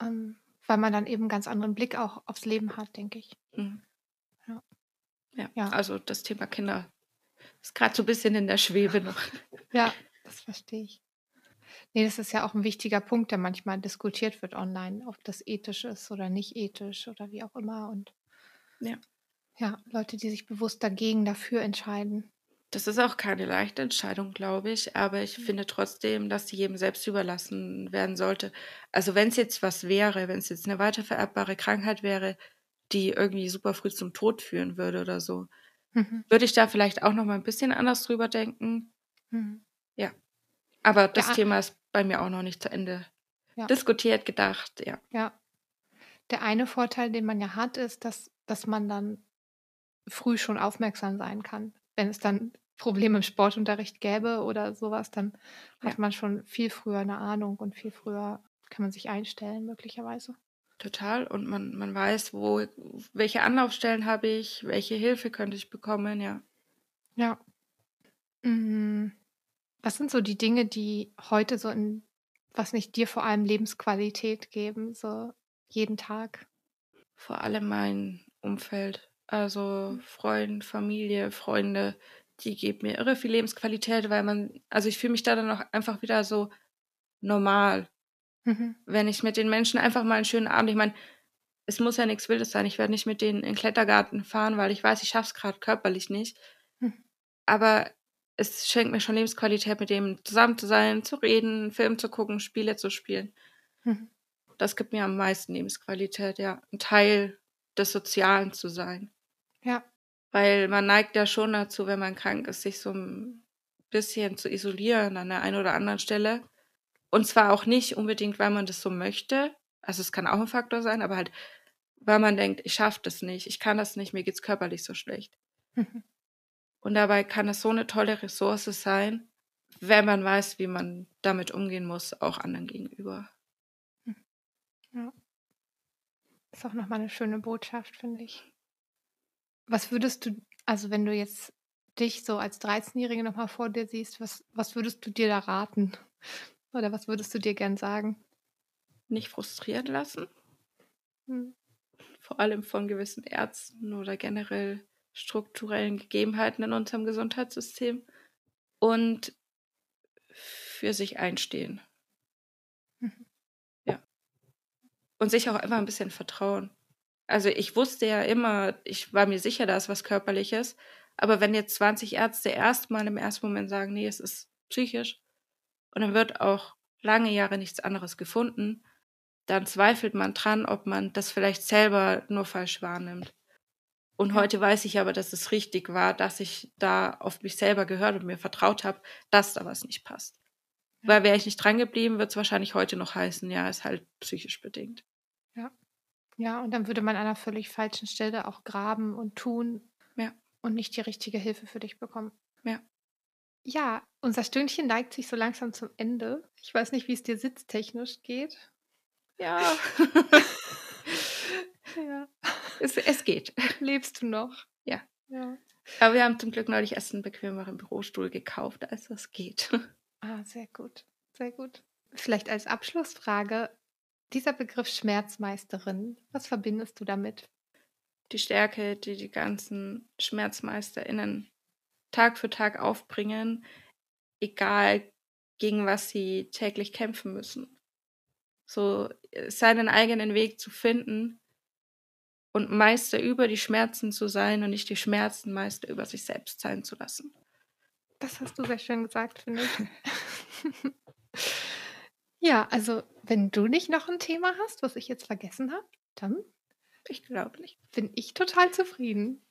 ähm, weil man dann eben einen ganz anderen Blick auch aufs Leben hat, denke ich. Mhm. Ja. Ja. Ja. also das Thema Kinder ist gerade so ein bisschen in der Schwebe noch. Ja, das verstehe ich. Nee, das ist ja auch ein wichtiger Punkt, der manchmal diskutiert wird online, ob das ethisch ist oder nicht ethisch oder wie auch immer. Und Ja. Ja, Leute, die sich bewusst dagegen, dafür entscheiden. Das ist auch keine leichte Entscheidung, glaube ich, aber ich Mhm. finde trotzdem, dass sie jedem selbst überlassen werden sollte. Also wenn es jetzt was wäre, wenn es jetzt eine weitervererbbare Krankheit wäre, die irgendwie super früh zum Tod führen würde oder so, Mhm. würde ich da vielleicht auch noch mal ein bisschen anders drüber denken. Mhm. Aber das Ja. Thema ist bei mir auch noch nicht zu Ende Ja. diskutiert, gedacht. Ja, Ja. Der eine Vorteil, den man ja hat, ist, dass, dass man dann früh schon aufmerksam sein kann. Wenn es dann Probleme im Sportunterricht gäbe oder sowas, dann hat Ja. man schon viel früher eine Ahnung und viel früher kann man sich einstellen, möglicherweise. total. Und man, man weiß, wo, welche Anlaufstellen habe ich, welche Hilfe könnte ich bekommen, ja. Ja. Mhm. Was sind so die Dinge, die heute so in was nicht dir vor allem Lebensqualität geben, so jeden Tag? Vor allem mein Umfeld, also Mhm. Freund, Familie, Freunde, die geben mir irre viel Lebensqualität, weil man also, ich fühle mich da dann auch einfach wieder so normal, Mhm. wenn ich mit den Menschen einfach mal einen schönen Abend ich meine, es muss ja nix Wildes sein. Ich werde nicht mit denen in 'n Klettergarten fahren, weil ich weiß, ich schaffe es grad körperlich nicht. Mhm. Aber es schenkt mir schon Lebensqualität, mit dem zusammen zu sein, zu reden, Film zu gucken, Spiele zu spielen. Mhm. Das gibt mir am meisten Lebensqualität, ja, 'n Teil des Sozialen zu sein. Ja. Weil man neigt ja schon dazu, wenn man krank ist, sich so 'n bisschen zu isolieren an der einen oder anderen Stelle. Und zwar auch nicht unbedingt, weil man das so möchte. Also, es kann auch 'n Faktor sein, aber halt, weil man denkt: „Ich schaffe das nicht, ich kann das nicht, mir geht's körperlich so schlecht.“ Mhm. Und dabei kann es so 'ne tolle Ressource sein, wenn man weiß, wie man damit umgehen muss, auch anderen gegenüber. Hm. Ja. Ist auch noch mal 'ne schöne Botschaft, finde ich. Was würdest du also, wenn du jetzt dich so als Dreizehnjährige noch mal vor dir siehst, was was würdest du dir da raten? Oder was würdest du dir gern sagen? Nicht frustrieren lassen. Mhm. Vor allem von gewissen Ärzten oder generell strukturellen Gegebenheiten in unserem Gesundheitssystem. Und für sich einstehen. Mhm. Ja. Und sich auch einfach 'n bisschen vertrauen. Also, ich wusste ja immer ich war mir sicher, da ist was Körperliches. Aber wenn jetzt 20 Ärzte erst mal im ersten Moment sagen: „Ne, es ist psychisch“ und dann wird auch lange Jahre nichts anderes gefunden, dann zweifelt man dran, ob man das vielleicht selber nur falsch wahrnimmt. Und heute weiß ich aber, dass es richtig war, dass ich da auf mich selber gehört und mir vertraut habe, dass da was nicht passt. Weil wäre ich nicht drangeblieben, würde es wahrscheinlich heute noch heißen: „Ja, ist halt psychisch bedingt.“ Ja. Ja, und dann würde man an 'ner völlig falschen Stelle auch graben und tun Ja. und nicht die richtige Hilfe für dich bekommen. Ja. Ja, unser Stündchen neigt sich so langsam zum Ende. Ich weiß nicht, wie's dir sitztechnisch geht. Ja. Ja. Es es geht. Lebst du noch? Ja. Ja. Aber wir haben zum Glück neulich erst 'n bequemeren Bürostuhl gekauft, also es geht. Ah, sehr gut, sehr gut. Vielleicht als Abschlussfrage, dieser Begriff Schmerzmeisterin, was verbindest du damit? Die Stärke, die die ganzen SchmerzmeisterInnen Tag für Tag aufbringen, egal gegen was sie täglich kämpfen müssen. So, äh, seinen eigenen Weg zu finden und Meister über die Schmerzen zu sein und nicht die Schmerzen Meister über sich selbst sein zu lassen. Das hast du sehr schön gesagt, finde ich. Ja, also, wenn du nicht noch 'n Thema hast, was ich jetzt vergessen habe, dann Ich glaube nicht. bin ich total zufrieden.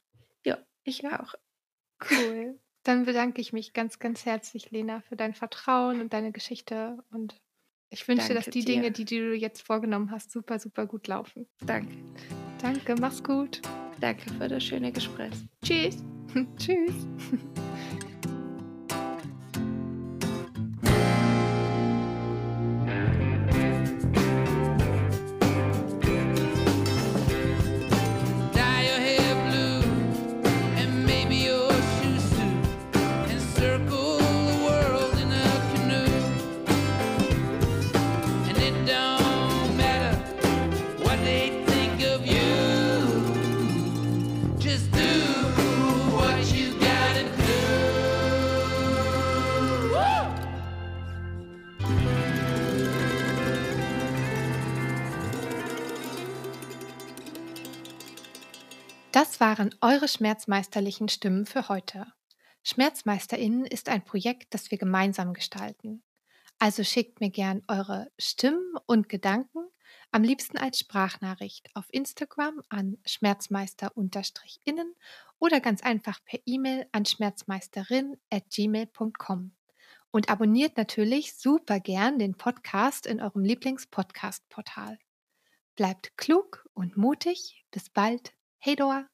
Ja, ich auch. Cool. Dann bedanke ich mich ganz, ganz herzlich, Lena, für dein Vertrauen und deine Geschichte und ich wünsche dir, dass Danke die Dinge, dir. die du jetzt vorgenommen hast, super, super gut laufen. Danke. Danke, mach's gut. Danke für das schöne Gespräch. Tschüss. Tschüss. waren eure schmerzmeisterlichen Stimmen für heute. SchmerzmeisterInnen ist ein Projekt, das wir gemeinsam gestalten. Also schickt mir gern eure Stimmen und Gedanken, am liebsten als Sprachnachricht auf Instagram an schmerzmeister-innen oder ganz einfach per E-Mail an schmerzmeisterin@gmail.com. Und abonniert natürlich super gern den Podcast in eurem Lieblings-Podcast-Portal. Bleibt klug und mutig. Bis bald. Hey Dor!